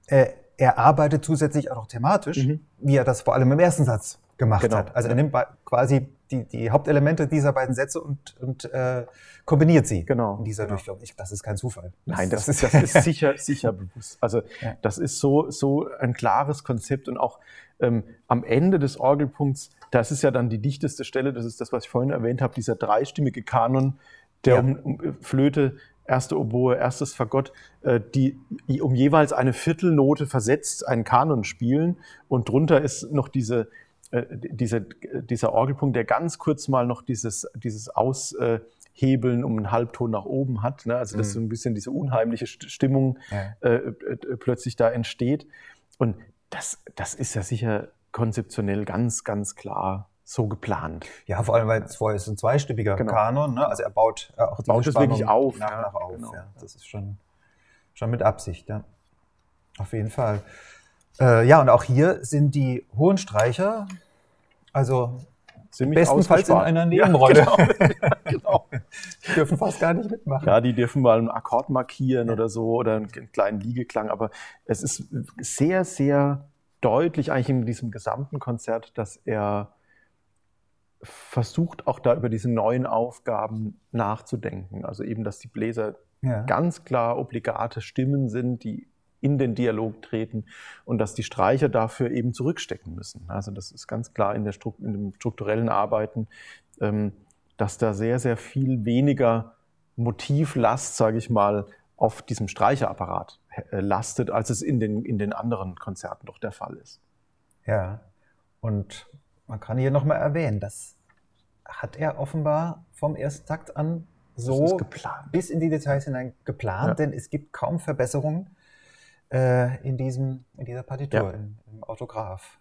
äh, er arbeitet zusätzlich auch noch thematisch, mhm. wie er das vor allem im ersten Satz gemacht genau. hat. Also er nimmt quasi die, die Hauptelemente dieser beiden Sätze und, und äh, kombiniert sie Genau, in dieser genau. Durchführung. Ich, das ist kein Zufall. Nein, das, ist, das ist sicher, sicher bewusst. Also Ja. das ist so, so ein klares Konzept und auch ähm, am Ende des Orgelpunkts, das ist ja dann die dichteste Stelle, das ist das, was ich vorhin erwähnt habe, dieser dreistimmige Kanon, der Ja. um, um Flöte, erste Oboe, erstes Fagott, äh, die um jeweils eine Viertelnote versetzt einen Kanon spielen und drunter ist noch diese äh, diese, dieser Orgelpunkt, der ganz kurz mal noch dieses, dieses Aushebeln um einen Halbton nach oben hat. Ne? Also, dass Mhm. so ein bisschen diese unheimliche St- Stimmung Ja. äh, äh, plötzlich da entsteht. Und das, das ist ja sicher konzeptionell ganz, ganz klar so geplant. Ja, vor allem, weil es vorher ist ein zweistimmiger Genau. Kanon. Ne? Also er baut äh, auch Baut diese es wirklich Spannung auf, Nach, ja, nach auf. genau. Ja. Das ist schon, schon mit Absicht. Ja. Auf jeden Fall. Äh, ja, und auch hier sind die hohen Streicher, also Ziemlich bestenfalls in einer Nebenrolle. Ja, genau. genau. Die dürfen fast gar nicht mitmachen. Ja, die dürfen mal einen Akkord markieren oder so oder einen kleinen Liegeklang, aber es ist sehr, sehr deutlich eigentlich in diesem gesamten Konzert, dass er versucht auch da über diese neuen Aufgaben nachzudenken. Also eben, dass die Bläser Ja. ganz klar obligate Stimmen sind, die in den Dialog treten und dass die Streicher dafür eben zurückstecken müssen. Also das ist ganz klar in, der Struk in dem strukturellen Arbeiten, ähm, dass da sehr, sehr viel weniger Motivlast, sage ich mal, auf diesem Streicherapparat äh, lastet, als es in den, in den anderen Konzerten doch der Fall ist. Ja. Und man kann hier nochmal erwähnen, das hat er offenbar vom ersten Takt an so bis in die Details hinein geplant, Ja. denn es gibt kaum Verbesserungen äh, in, diesem, in dieser Partitur, Ja. im, im Autograph.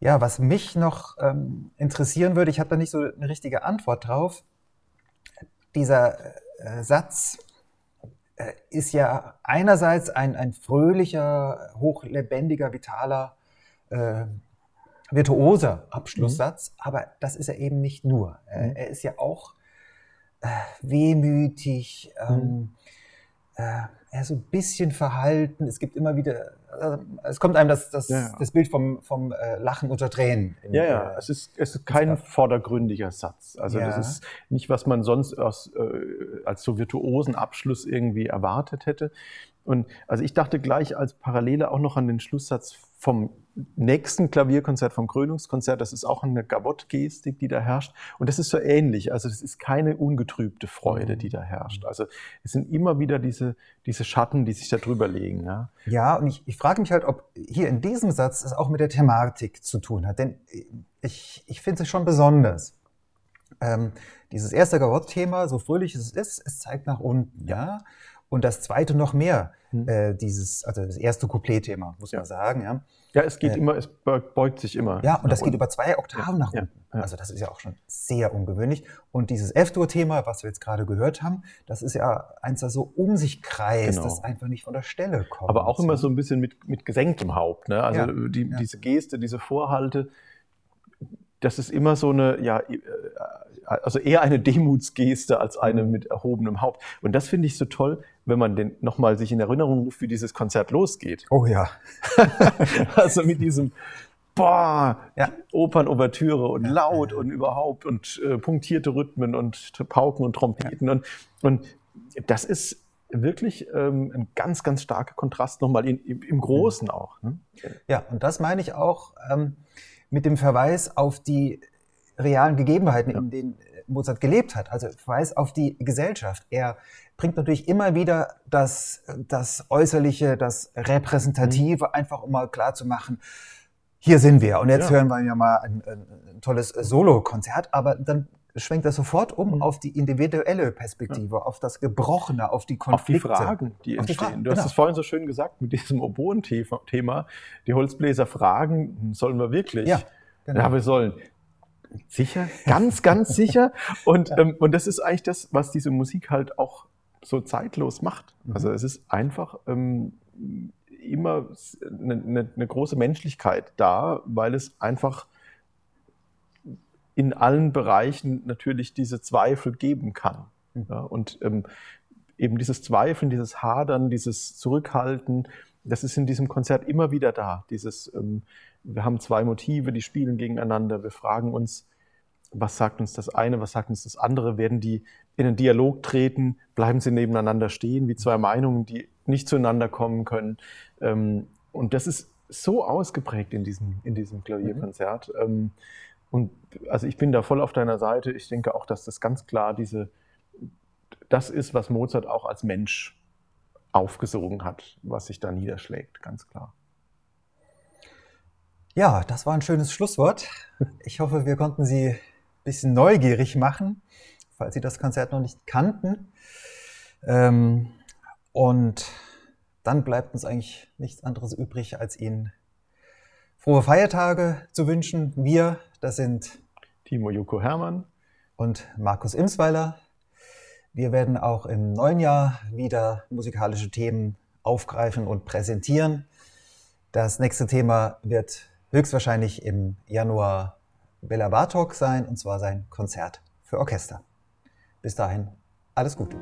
Ja. Was mich noch ähm, interessieren würde, ich habe da nicht so eine richtige Antwort drauf. Dieser äh, Satz äh, ist ja einerseits ein, ein fröhlicher, hochlebendiger, vitaler, äh, virtuoser Abschlusssatz, aber das ist er eben nicht nur. Äh, Mhm. Er ist ja auch äh, wehmütig, ähm, äh, er so ein bisschen verhalten. Es gibt immer wieder, äh, es kommt einem das, das, Ja, ja. das Bild vom, vom äh, Lachen unter Tränen. in- Ja, ja, äh, es ist, es ist kein vordergründiger Satz. Also Ja. das ist nicht, was man sonst aus, äh, als so virtuosen Abschluss irgendwie erwartet hätte. Und also ich dachte gleich als Parallele auch noch an den Schlusssatz vom nächsten Klavierkonzert, vom Krönungskonzert. Das ist auch eine Gavotte-Gestik, die da herrscht. Und das ist so ähnlich. Also das ist keine ungetrübte Freude, die da herrscht. Also es sind immer wieder diese, diese Schatten, die sich da drüber legen. Ja. Ja, und ich, ich frage mich halt, ob hier in diesem Satz es auch mit der Thematik zu tun hat. Denn ich, ich finde es schon besonders. Ähm, dieses erste Gavotte-Thema, so fröhlich es ist, es zeigt nach unten, ja. Und das zweite noch mehr, Hm. äh, dieses, also das erste Couplet-Thema, muss Ja. man sagen, ja. Ja, es geht Äh, immer, es beugt sich immer. Ja, und das nach geht unten. über zwei Oktaven nach unten. ja. Also das ist ja auch schon sehr ungewöhnlich. Und dieses F-Dur-Thema, was wir jetzt gerade gehört haben, das ist ja eins, das so um sich kreist, Genau. das einfach nicht von der Stelle kommt. Aber auch immer so ein bisschen mit, mit gesenktem Haupt. Ne? Also die, diese Geste, diese Vorhalte, das ist immer so eine, ja, äh, also eher eine Demutsgeste als eine Mhm. mit erhobenem Haupt. Und das finde ich so toll, wenn man den nochmal sich in Erinnerung ruft, wie dieses Konzert losgeht. Oh ja. also mit diesem Boah, Ja. Opernouvertüre und Ja, laut ja. und überhaupt und äh, punktierte Rhythmen und Pauken und Trompeten. Und, und das ist wirklich ähm, ein ganz, ganz starker Kontrast nochmal in, im, im Großen auch. Ne? Ja, und das meine ich auch ähm, mit dem Verweis auf die realen Gegebenheiten, Ja. in denen Mozart gelebt hat. Also Verweis auf die Gesellschaft. Er bringt natürlich immer wieder das, das Äußerliche, das Repräsentative, einfach um mal klarzumachen, hier sind wir. Und jetzt Ja. hören wir ja mal ein, ein, tolles Solo-Konzert, aber dann schwenkt das sofort um Mhm. auf die individuelle Perspektive, auf das Gebrochene, auf die Auf die Konflikte. Fragen, die Auf die entstehen. Fragen, du hast genau. es vorhin so schön gesagt mit diesem Oboen-Thema. Die Holzbläser fragen, sollen wir wirklich? Ja, genau. Ja, wir sollen. Sicher, ganz, ganz sicher. Und, ähm, und das ist eigentlich das, was diese Musik halt auch so zeitlos macht. Mhm. Also es ist einfach ähm, immer eine, eine, eine große Menschlichkeit da, weil es einfach in allen Bereichen natürlich diese Zweifel geben kann. Mhm. Ja, und ähm, eben dieses Zweifeln, dieses Hadern, dieses Zurückhalten, das ist in diesem Konzert immer wieder da. Dieses, ähm, wir haben zwei Motive, die spielen gegeneinander. Wir fragen uns, was sagt uns das eine, was sagt uns das andere? Werden die in einen Dialog treten? Bleiben sie nebeneinander stehen, wie zwei Meinungen, die nicht zueinander kommen können? Ähm, und das ist so ausgeprägt in diesem, in diesem Klavierkonzert. Mhm. Ähm, und also ich bin da voll auf deiner Seite. Ich denke auch, dass das ganz klar diese, das ist, was Mozart auch als Mensch aufgesogen hat, was sich da niederschlägt, ganz klar. Ja, das war ein schönes Schlusswort. Ich hoffe, wir konnten Sie ein bisschen neugierig machen, falls Sie das Konzert noch nicht kannten. Ähm, und dann bleibt uns eigentlich nichts anderes übrig, als Ihnen frohe Feiertage zu wünschen. Wir, das sind Timo Joko Hermann und Markus Imsweiler. Wir werden auch im neuen Jahr wieder musikalische Themen aufgreifen und präsentieren. Das nächste Thema wird höchstwahrscheinlich im Januar Bella Bartok sein, und zwar sein Konzert für Orchester. Bis dahin, alles Gute.